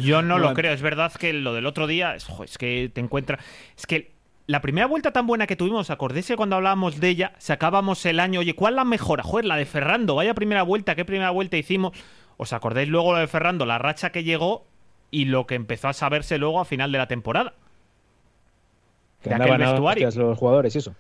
Yo no lo creo. Es verdad que lo del otro día, es, jo, es que te encuentras. Es que la primera vuelta tan buena que tuvimos, acordéis cuando hablábamos de ella, sacábamos el año, oye, ¿cuál la mejora? Joder, la de Ferrando, vaya primera vuelta, ¿qué primera vuelta hicimos? ¿Os acordáis luego lo de Ferrando, la racha que llegó y lo que empezó a saberse luego a final de la temporada? Que de aquel vestuario. los jugadores y eso.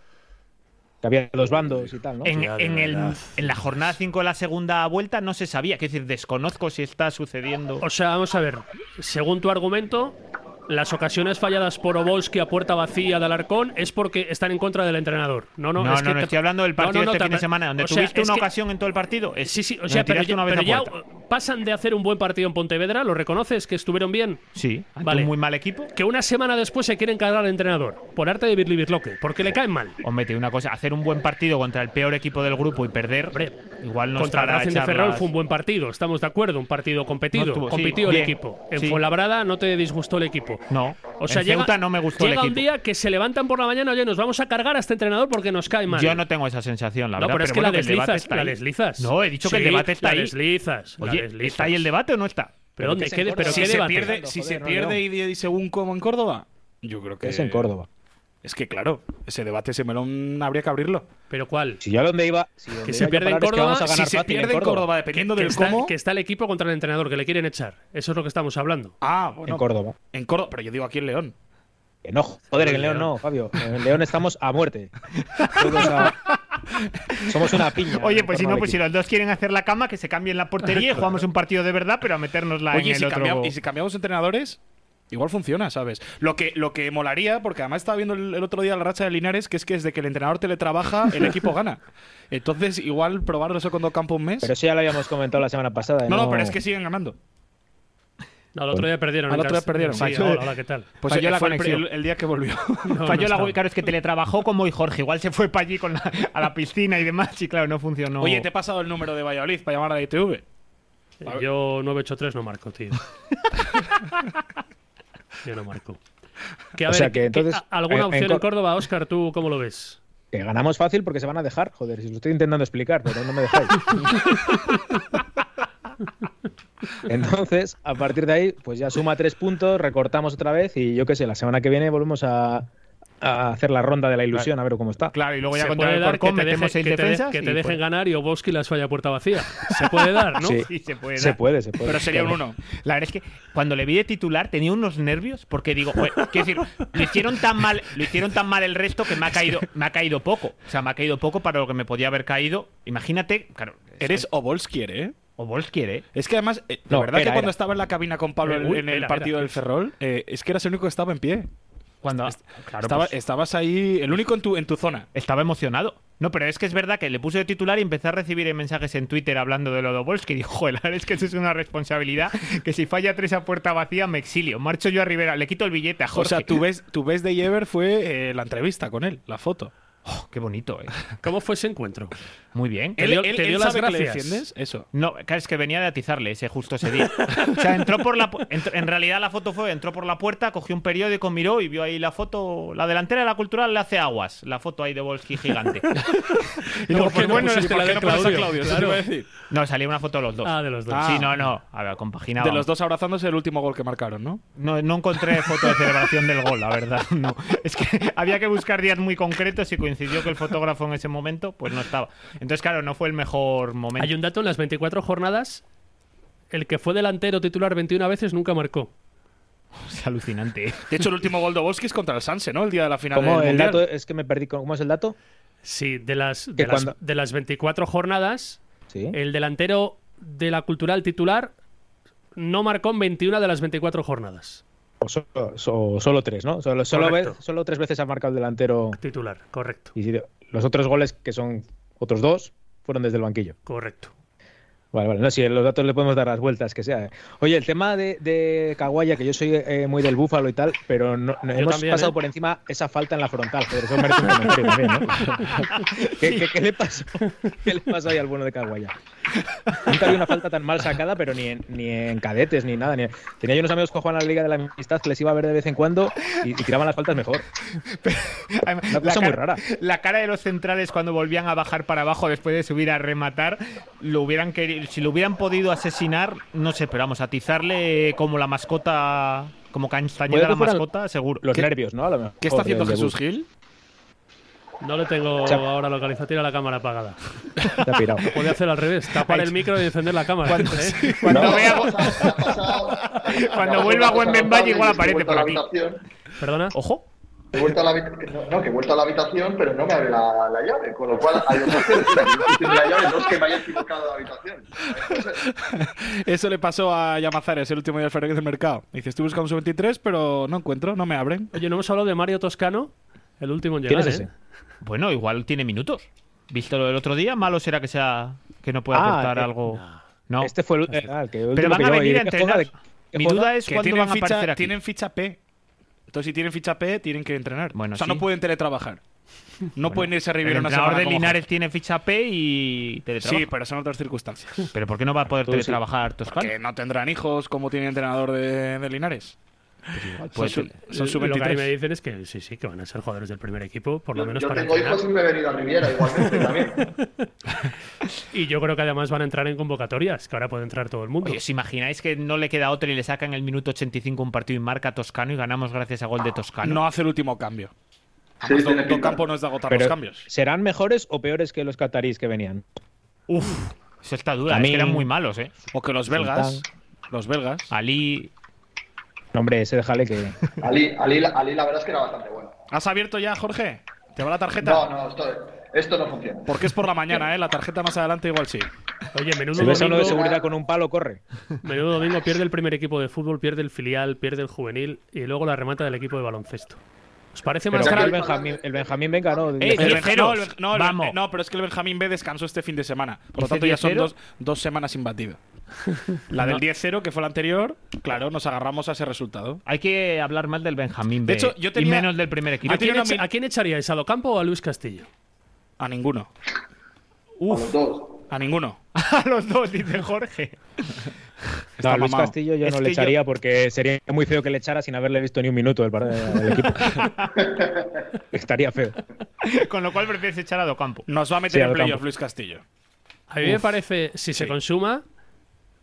Que había dos bandos y tal, ¿no? En, el- en la jornada 5 de la segunda vuelta no se sabía. Es decir, desconozco si está sucediendo. O sea, vamos a ver. Según tu argumento, las ocasiones falladas por Obolski a puerta vacía de Alarcón es porque están en contra del entrenador. No, no, No, no, es no, que te- estoy hablando del No, partido no, no, este te- fin de semana, donde o sea, tuviste una que- ocasión en todo el partido. Es- Sí, sí, o sea, pero, ya, una vez pero ya pasan de hacer un buen partido en Pontevedra, ¿lo reconoces que estuvieron bien? Sí, ante Vale. un muy mal equipo. Que una semana después se quieren cargar al entrenador por arte de Birli Birloque, porque le caen mal. Hombre, te una cosa, hacer un buen partido contra el peor equipo del grupo y perder, Hombre, igual no Contra el Racing de Ferrol fue un buen partido, estamos de acuerdo, un partido competido, No estuvo- sí, el bien, equipo. En. Fuenlabrada no te disgustó el equipo. No, O sea, en llega, Ceuta no me gustó el llega un día que se levantan por la mañana, oye, nos vamos a cargar a este entrenador porque nos cae mal. Yo no tengo esa sensación, la No, verdad. pero es que bueno, la deslizas, la deslizas. No, he dicho que el debate está la ahí. deslizas, la Oye, deslizas. ¿está ahí el debate o no está? ¿Pero dónde? que es ¿Qué en de- Córdoba. pero Si qué se debate? pierde, si se pierde y según como en Córdoba, yo creo que Es en Córdoba. Es que claro, ese debate, ese melón habría que abrirlo. ¿Pero cuál? Si yo a dónde iba. si donde Que se pierde en es que Córdoba, vamos a ganar si se pierde en Córdoba, dependiendo que, del está, cómo. que está el equipo contra el entrenador, que le quieren echar. Eso es lo que estamos hablando. Ah, bueno. En Córdoba. En Córdoba, pero yo digo aquí en León. Que no, joder, en León no, Fabio. En León estamos a muerte. A- Somos una piña. Oye, pues si no, pues si los dos quieren hacer la cama, que se cambien la portería y jugamos un partido de verdad, pero a metérnosla Oye, en y si, el otro. cambia- y si cambiamos entrenadores, igual funciona, ¿sabes? Lo que, lo que molaría, porque además estaba viendo el, el otro día la racha de Linares, que es que desde que el entrenador teletrabaja, el equipo gana. Entonces, igual probar eso con campo un mes. Pero eso ya lo habíamos comentado la semana pasada. no, no, pero es que siguen ganando. No, el otro día perdieron. Al en otro día perdieron. Sí, Falló. hola, hola, ¿qué tal? Pues Falló la el, conexión. el- el día que volvió. No, Falló no la claro, es que teletrabajó como y Jorge. Igual se fue para allí con la- a la piscina y demás, y claro, no funcionó. Oye, te he pasado el número de Valladolid para llamar a la ITV. Yo 983 no marco, tío. Yo no marco. Que, a O ver, sea que ¿qué- entonces, ¿Alguna en opción en Córdoba, Óscar? ¿Tú cómo lo ves? Que ganamos fácil porque se van a dejar. Joder, si lo estoy intentando explicar, pero no me dejáis. Entonces, a partir de ahí, pues ya suma tres puntos, recortamos otra vez y yo qué sé, la semana que viene volvemos a, a hacer la ronda de la ilusión, a ver cómo está. Claro, y luego ya contra el Corcón te, metemos seis que te de- defensas. que y te dejen pues- ganar y Oboski las falla puerta vacía. Se puede dar, ¿no? Sí. Sí, se puede. Se puede, se puede. Pero sería un uno. La verdad es que cuando le vi de titular tenía unos nervios porque digo, joder, quiero decir, lo hicieron tan mal, lo hicieron tan mal el resto que me ha caído, me ha caído poco. O sea, me ha caído poco para lo que me podía haber caído. Imagínate, claro, Eres Obolskier, ¿eh? o Bols quiere. Es que además, eh, de No, verdad era, que cuando era. estaba en la cabina con Pablo en- Uy, en el era, partido era. del Ferrol, eh, es que eras el único que estaba en pie. Cuando claro, Estaba- pues, Estabas ahí, el único en tu, en tu zona. estaba emocionado. No, pero es que es verdad que le puse de titular y empecé a recibir mensajes en Twitter hablando de lo de Bols que dijo, joder, es que eso es una responsabilidad que si falla tres a puerta vacía me exilio. Marcho yo a Rivera, le quito el billete a O Jorge. sea, tu ves, tu ves de Yever fue eh, la entrevista con él, la foto. Oh, qué bonito, eh. ¿Cómo fue ese encuentro? Muy bien. Te dio- te dio las sabe que le gracias. defiendes? Eso. No, es que venía de atizarle ese justo ese día. O sea, entró por la entró- en realidad la foto fue, entró por la puerta, cogió un periódico, miró y vio ahí la foto, la delantera de la cultural le hace aguas, la foto ahí de Volsky gigante. y luego, ¿por qué pues no bueno, pusiste este- la de ¿Por qué no Claudio? Claudio? Te Claro. iba a decir. no, salía una foto de los dos. Ah, de los dos. Ah. Sí, no, no, a ver, compaginaba. De los dos abrazándose el último gol que marcaron, ¿no? No, no encontré foto de celebración del gol, la verdad. No. Es que había que buscar días muy concretos y coincidió que el fotógrafo en ese momento pues no estaba. Entonces, claro, no fue el mejor momento. Hay un dato en las 24 jornadas. El que fue delantero titular 21 veces nunca marcó. Es alucinante. De hecho, el último gol de Volsky es contra el Sanse, ¿no? El día de la final ¿Cómo del el Mundial. dato? Es que me perdí. ¿Cómo es el dato? Sí, de las, de, las, de las 24 jornadas, Sí. el delantero de la cultural titular no marcó en 21 de las 24 jornadas. O solo, so- solo tres, ¿no? Solo, solo, ve- solo tres veces ha marcado el delantero. Titular, correcto. Y los otros goles, que son otros dos, fueron desde el banquillo. Correcto. Vale, vale. No, si los datos le podemos dar las vueltas, que sea. ¿eh? Oye, el tema de, de Kawaya, que yo soy eh, muy del búfalo y tal, pero no, no- hemos también, pasado ¿eh? por encima esa falta en la frontal. Joder, eso merece un comentario también, ¿no? ¿Qué, qué- qué le pasó? ¿Qué le pasó ahí al bueno de Kawaya? Nunca había una falta tan mal sacada, pero ni en, ni en cadetes ni nada. Ni... Tenía yo unos amigos que jugaban a la Liga de la Amistad que les iba a ver de vez en cuando y, y tiraban las faltas mejor. Además, Una cosa muy cara, rara. La cara de los centrales cuando volvían a bajar para abajo después de subir a rematar, lo hubieran querido, si lo hubieran podido asesinar, no sé, pero vamos, atizarle como la mascota, como Castañeda la mascota, seguro. Los ¿Qué- nervios, ¿no? A lo mejor, ¿Qué está haciendo Jesús. Gil? No le tengo ahora localizado, tiene la cámara apagada. Se ha pirado. Puede hacer al revés, tapar el micro y encender la cámara. Cuando- ¿eh? Cuando, No, vea- cuando vuelva a Valle igual aparece por a aquí. ¿Perdona? Ojo. He vuelto a la habitación, no, no, que he vuelto a la habitación, pero no me abre la, la llave, con lo cual hay dos que no tiene la llave, dos, que me haya equivocado de habitación. Eso le pasó a Yamazares el último día del Ferrer del mercado. Dice, estoy buscando su 23, pero no encuentro, no me abren. Oye, no hemos hablado de Mario Toscano, el último en ¿Quién es ese? ¿eh? Bueno, igual tiene minutos. Visto lo del otro día, malo será que sea que no pueda Ah, aportar eh, algo. No. Este fue el, eh, ah, el que Pero van que a venir ¿Y a entrenar. ¿De qué Mi duda es cuándo van a aparecer ficha, aquí. tienen ficha P. Entonces, si tienen ficha P, tienen que entrenar. Bueno, o sea, sí. no pueden teletrabajar. No pueden irse a revivir una entrenador semana de Linares tiene ficha P y teletrabaja. Sí, pero son otras circunstancias. Pero ¿por qué no va a poder teletrabajar Toscano? Que no tendrán hijos como tiene el entrenador de, de Linares. Pues son su, son su Lo que a mí me 23. dicen es que sí, sí, que van a ser jugadores del primer equipo, por lo Yo, menos yo para tengo entrenar. hijos y me he venido a Riviera igualmente también. Y yo creo que además van a entrar en convocatorias, que ahora puede entrar todo el mundo. Oye, ¿os imagináis que no le queda otro y le sacan el minuto 85 un partido y marca Toscano y ganamos gracias a gol de Toscano? No hace el último cambio. Sí, Además, tiene Do- pinta. Docampo no es de agotar Pero, los cambios. ¿Serán mejores o peores que los catarís que venían? Uf, eso está dura. A Es que eran muy malos, ¿eh? O que los belgas. Los belgas. Ali. No, hombre, ese déjale que. Ali, Ali, Ali la verdad es que era bastante bueno. ¿Has abierto ya, Jorge? ¿Te va la tarjeta? No, no, esto, esto no funciona. Porque es por la mañana, ¿eh? La tarjeta más adelante igual sí. Oye, menudo Si ves a uno de domingo, seguridad con un palo, corre. menudo domingo pierde el primer equipo de fútbol, pierde el filial, pierde el juvenil y luego la remata del equipo de baloncesto. ¿Os parece más grave? el Benjamín, el Benjamín venga, ¿no? Eh, no, no, el Ben- Vamos. no, pero es que el Benjamín B descansó este fin de semana. Por lo ¿Dice tanto, ya son 10-0? dos, dos semanas sin batido. La del 10-0, que fue la anterior, claro, nos agarramos a ese resultado. Hay que hablar mal del Benjamín B. De hecho, yo y menos del primer equipo. ¿A quién, echa- a quién echaríais? ¿A Docampo o a Luis Castillo? A ninguno. A los dos. A ninguno. A los dos, dice Jorge. No, a Luis mamado. Castillo yo Es no que le yo- echaría porque sería muy feo que le echara sin haberle visto ni un minuto del, par- del equipo. Estaría feo. Con lo cual prefieres echar a Docampo. Nos va a meter Sí, en playoff. Luis Castillo. A mí me parece, si se consuma,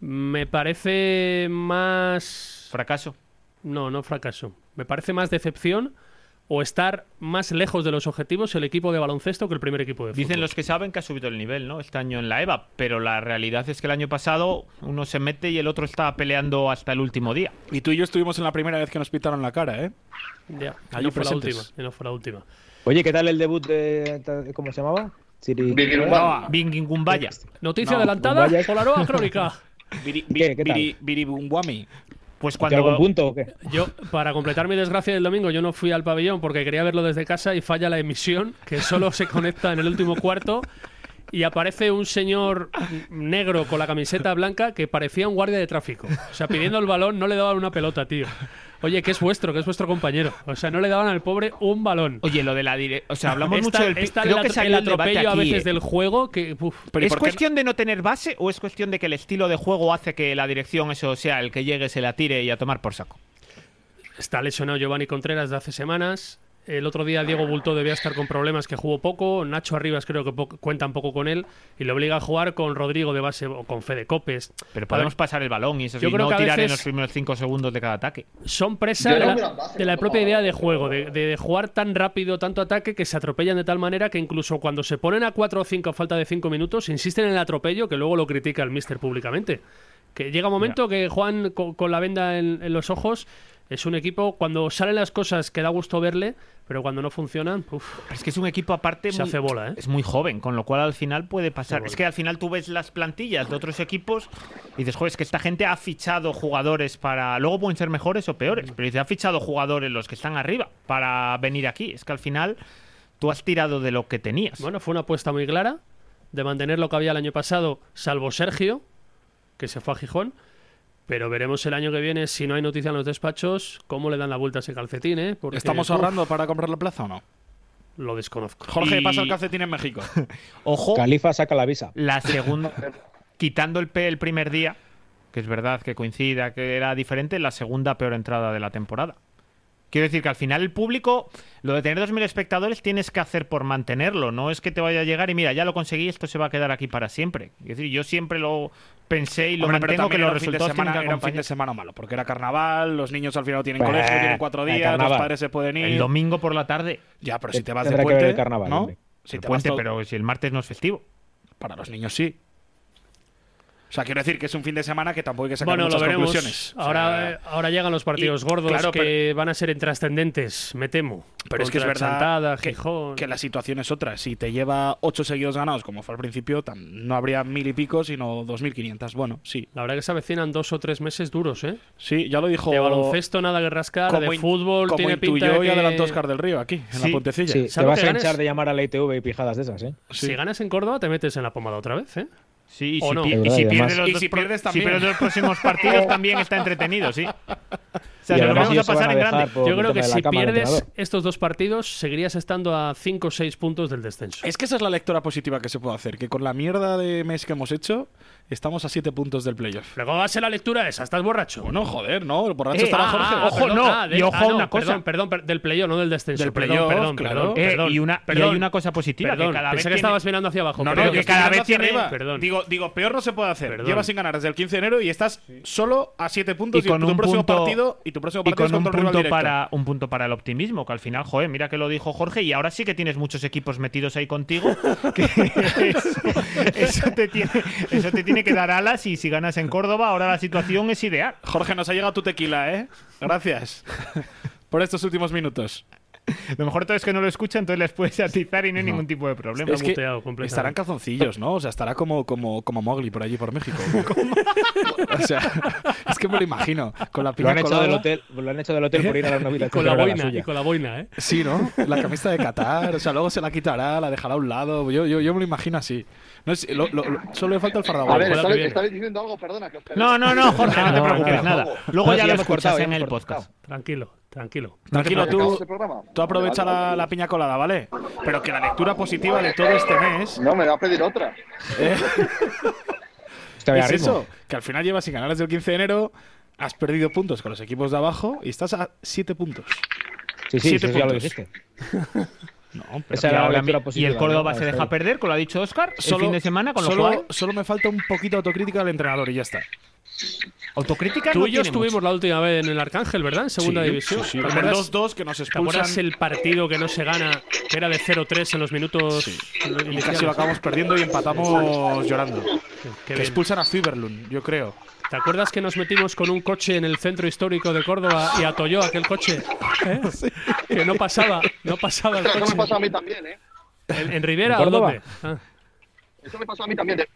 me parece más... Fracaso. No, no fracaso. Me parece más decepción o estar más lejos de los objetivos el equipo de baloncesto que el primer equipo de fútbol. Dicen los que saben que ha subido el nivel, ¿no? Este año en la EVA. Pero la realidad es que el año pasado uno se mete y el otro está peleando hasta el último día. Y tú y yo estuvimos en la primera vez que nos pitaron la cara, ¿eh? Ya, y no fue la última. y no fue la última. Oye, ¿qué tal el debut de. ¿Cómo se llamaba? Siri. Bingingumbaya. Noticia No, adelantada vaya- por la nueva crónica. Biri, ¿Qué? ¿Qué tal? biri, biribumbuami. Pues ¿Tiene algún cuando. punto o qué? Yo, para completar mi desgracia del domingo, yo no fui al pabellón porque quería verlo desde casa y falla la emisión, que solo se conecta en el último cuarto. Y aparece un señor negro con la camiseta blanca que parecía un guardia de tráfico. O sea, pidiendo el balón, no le daban una pelota, tío. Oye, que es vuestro, que es vuestro compañero. O sea, no le daban al pobre un balón. Oye, lo de la dire... O sea, hablamos Está- mucho del. está Creo el, que el atropello a veces eh. del juego que... uf. Pero ¿y ¿Es no- cuestión de no tener base o es cuestión de que el estilo de juego hace que la dirección, eso sea, el que llegue se la tire y a tomar por saco? Está lesionado Giovanni Contreras de hace semanas. El otro día Diego Bulto debía estar con problemas que jugó poco. Nacho Arribas creo que po- cuenta un poco con él. Y le obliga a jugar con Rodrigo de base o con Fede Copes. Pero podemos ver, pasar el balón y eso Yo sí, creo no que tirar en los primeros cinco segundos de cada ataque. son presa de la, base de propia idea de juego, de, de jugar tan rápido, tanto ataque, que se atropellan de tal manera que incluso cuando se ponen a 4 o 5 a falta de 5 minutos, insisten en el atropello, que luego lo critica el míster públicamente. Que llega un momento que Juan, co- con, la venda en, en los ojos, Es un equipo, cuando salen las cosas que da gusto verle, pero cuando no funcionan, uf, Es que es un equipo aparte se muy, hace bola, ¿eh? es muy joven, con lo cual al final puede pasar. Es que al final tú ves las plantillas de otros equipos y dices, joder, es que esta gente ha fichado jugadores para. Luego pueden ser mejores o peores, pero dice, ha fichado jugadores los que están arriba para venir aquí. Es que al final tú has tirado de lo que tenías. Bueno, fue una apuesta muy clara de mantener lo que había el año pasado, salvo Sergio, que se fue a Gijón. Pero veremos el año que viene, si no hay noticia en los despachos, cómo le dan la vuelta a ese calcetín, ¿eh? Porque, ¿Estamos uf, ahorrando para comprar la plaza o no? Lo desconozco. Jorge Y- pasa el calcetín en México. Ojo, Califa saca la visa. la segunda. quitando el, pe- el primer día, que es verdad que coincida que era diferente, la segunda peor entrada de la temporada. Quiero decir que al final el público, lo de tener 2.000 espectadores, tienes que hacer por mantenerlo. No es que te vaya a llegar y mira, ya lo conseguí, esto se va a quedar aquí para siempre. Es decir, yo siempre lo pensé y lo Hombre, mantengo que los era un fin de resultados semana- tienen que era un fin de semana malo, porque era carnaval, los niños al final tienen Bah, colegio, tienen cuatro días, los padres se pueden ir. El domingo por la tarde. Ya, pero si te vas de Tendrá que ver puente, el carnaval, ¿no? Si te vas puente, todo- pero si el martes no es festivo. Para los niños sí. O sea, quiero decir que es un fin de semana que tampoco hay que sacar Bueno, lo muchas veremos. conclusiones. O sea, Ahora, eh, ahora llegan los partidos y- gordos claro, que van a ser intrascendentes, me temo. Pero es que es verdad Chantada, que, que la situación es otra. Si te lleva ocho seguidos ganados, como fue al principio, no habría mil y pico, sino dos mil quinientas. Bueno, sí. La verdad que se avecinan dos o tres meses duros, ¿eh? Sí, ya lo dijo. De baloncesto nada que rascar, de in- fútbol como tiene pinta de y que... adelantó Oscar del Río aquí, en Sí, la puentecilla. Sí, te ¿Sabes lo vas que a ganas? hinchar de llamar a la ITV y pijadas de esas, ¿eh? Si ganas en Córdoba te metes en la pomada otra vez, ¿eh? Sí, y ¿O si, no? pi- y si además- los Y si pierdes si también. pierdes los próximos partidos también está entretenido, sí. Sea, nos vamos a pasar a en grande. Yo creo que si pierdes estos dos partidos seguirías estando a 5 o 6 puntos del descenso. Es que esa es la lectura positiva que se puede hacer, que con la mierda de mes que hemos hecho, estamos a siete puntos del playoff. ¿cómo va a ser la lectura esa? ¿Estás borracho? Bueno, joder, ¿no? El borracho Eh, estará ah, Jorge. ah, Ojo, perdón, no. de- Y ojo a no, una cosa. Perdón, perdón, per- del playoff, no del descenso. Del Perdón, playoff, perdón, claro. perdón, Eh, y una- y hay una cosa positiva, que Perdón, cada pensé vez que tiene- estabas mirando hacia abajo. No, no, que cada vez hacia tiene- arriba. Perdón. Digo, digo, peor no se puede hacer. Llevas sin ganar desde el 15 de enero y estás solo a 7 puntos Y con tu un próximo partido y tu próximo Y partido es con un contra el rival punto, para, un punto para el optimismo, que al final, joder, mira que lo dijo Jorge, y ahora sí que tienes muchos equipos metidos ahí contigo, que eso, eso te tiene, eso te tiene que dar alas y si ganas en Córdoba, ahora la situación es ideal. Jorge, nos ha llegado tu tequila, ¿eh? Gracias por estos últimos minutos. Lo mejor todo es que no lo escucha, entonces les puedes atizar y no hay ningún tipo de problema. Es que muteado completamente. estará en calzoncillos, ¿no? O sea, estará como, como, como Mowgli por allí, por México. o sea, es que me lo imagino. Con la Lo han, hecho del hotel, lo han hecho del hotel por ir a las novitas. con la boina, y suya. con la boina, ¿eh? Sí, ¿no? La camisa de Qatar. O sea, luego se la quitará, la dejará a un lado. Yo, yo, yo me lo imagino así. No es- lo- lo- lo- solo le falta el A fardaboy. ver, estabais diciendo algo, perdona. Que os No, no, no, Jorge, no te No, preocupes no, nada. no. Luego No, ya lo hemos cortado, escuchas en el cortado. podcast. Tranquilo, tranquilo. Tranquilo, ¿Acabamos tú, este tú aprovecha Vale, vale, la, vale. la piña colada, ¿vale? Pero que la lectura positiva de todo este mes No, me va a pedir otra. ¿eh? Es eso, que al final llevas sin ganar desde el 15 de enero, has perdido puntos con los equipos de abajo y estás a 7 puntos. Sí, sí, Siete eso ya lo puntos. dijiste. No, pero Esa Y, era la ahora lectura mi- y positiva, el Córdoba ¿no? se deja perder, como lo ha dicho Oscar, el fin de semana, con lo solo, cual solo me falta un poquito de autocrítica al entrenador y ya está. Autocrítica Tú no y yo estuvimos mucho. la última vez en el Arcángel, ¿verdad? En segunda Sí, división. sí, sí. ¿Te acuerdas? el 2-2 que nos ¿Te acuerdas expulsan. el partido que no se gana, que era de 0-3 en los minutos Y iniciales? casi lo acabamos perdiendo y empatamos llorando. Qué que bien. expulsan a Fiberlund, yo creo. ¿Te acuerdas que nos metimos con un coche en el centro histórico de Córdoba y atolló aquel coche? ¿Eh? Que no pasaba, no pasaba el Eso me coche. pasó a mí también, ¿eh? ¿En, en Rivera ¿En o Córdoba? dónde? Ah. Eso me pasó a mí también. de-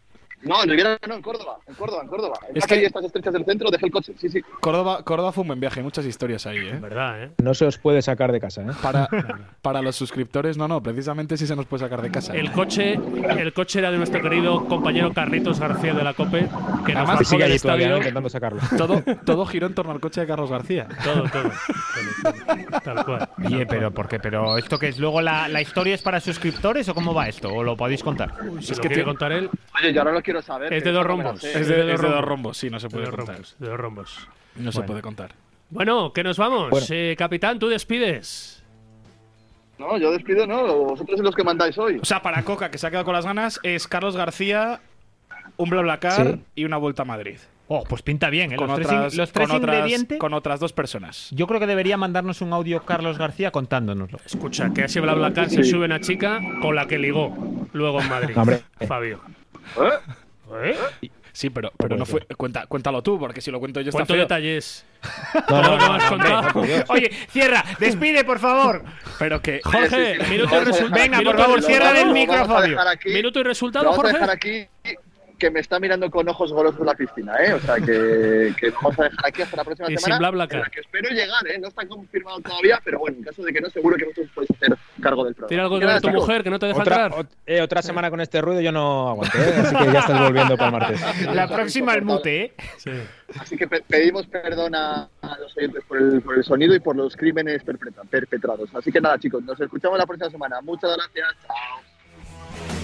No, en Riviera no, en Córdoba. En Córdoba, en Córdoba. En Es que- estas estrechas del centro dejé el coche. Sí, sí. Córdoba, Córdoba fue un buen viaje, hay muchas historias ahí, ¿eh? Verdad, ¿eh? No se os puede sacar de casa, ¿eh? Para, para los suscriptores, no, no, precisamente sí se nos puede sacar de casa. El coche, el coche era de nuestro querido compañero Carlitos García de la COPE, que nos Además, Que sigue allí todavía estadio. ¿no? intentando sacarlo. Todo, todo giró en torno al coche de Carlos García. Todo, todo. Tal cual. Oye, pero ¿por qué? ¿Pero esto que es luego la, la historia es para suscriptores o cómo va esto? ¿O lo podéis contar? Si Es lo que quiere contar él, Oye, yo ahora lo quiero saber. Es de dos rombos. Es de, Es de es de dos rombos. sí, no se de puede contar. rombos, de dos rombos. No se puede contar. Bueno, que nos vamos. Bueno. Eh, capitán, tú despides. No, yo despido, no. Vosotros sois los que mandáis hoy. O sea, para Coca, que se ha quedado con las ganas, es Carlos García, un BlaBlaCar Sí. y una vuelta a Madrid. Oh, pues pinta bien, ¿eh? Con Los tres, otras, los tres con, otras, ingredientes. con otras dos personas. Yo creo que debería mandarnos un audio Carlos García contándonoslo. Escucha, que así BlaBlaCar se sube una chica con la que ligó luego en Madrid. Hombre. Fabio. ¿Eh? ¿Eh? Sí, pero, pero no fue. Cuenta, cuéntalo tú, porque si lo cuento yo está Cuento feo. detalles. No, no, has contado. Oye, cierra, despide, por favor. Pero que. Jorge, Sí, sí, sí. minuto y Vamos resultado. Venga, por favor, cierra el vamos aquí. Minuto y resultado, vamos a Jorge. dejar aquí que me está mirando con ojos golosos la piscina, ¿eh? O sea, que, que vamos a dejar aquí hasta la próxima Y sin semana. BlaBlaCar. en la que espero llegar, ¿eh? No está confirmado todavía, pero bueno, en caso de que no, seguro que vosotros podéis hacer cargo del programa. Tira algo que de nada, tu mujer que no te deja Otra, entrar. eh, otra semana con este ruido yo no aguanto, ¿eh? así que ya estás volviendo para el martes. La próxima el mute, ¿eh? Así que pe- pedimos perdón a, a los oyentes por el, por el sonido y por los crímenes perpetra- perpetrados. Así que nada, chicos, nos escuchamos la próxima semana. Muchas gracias. Chao.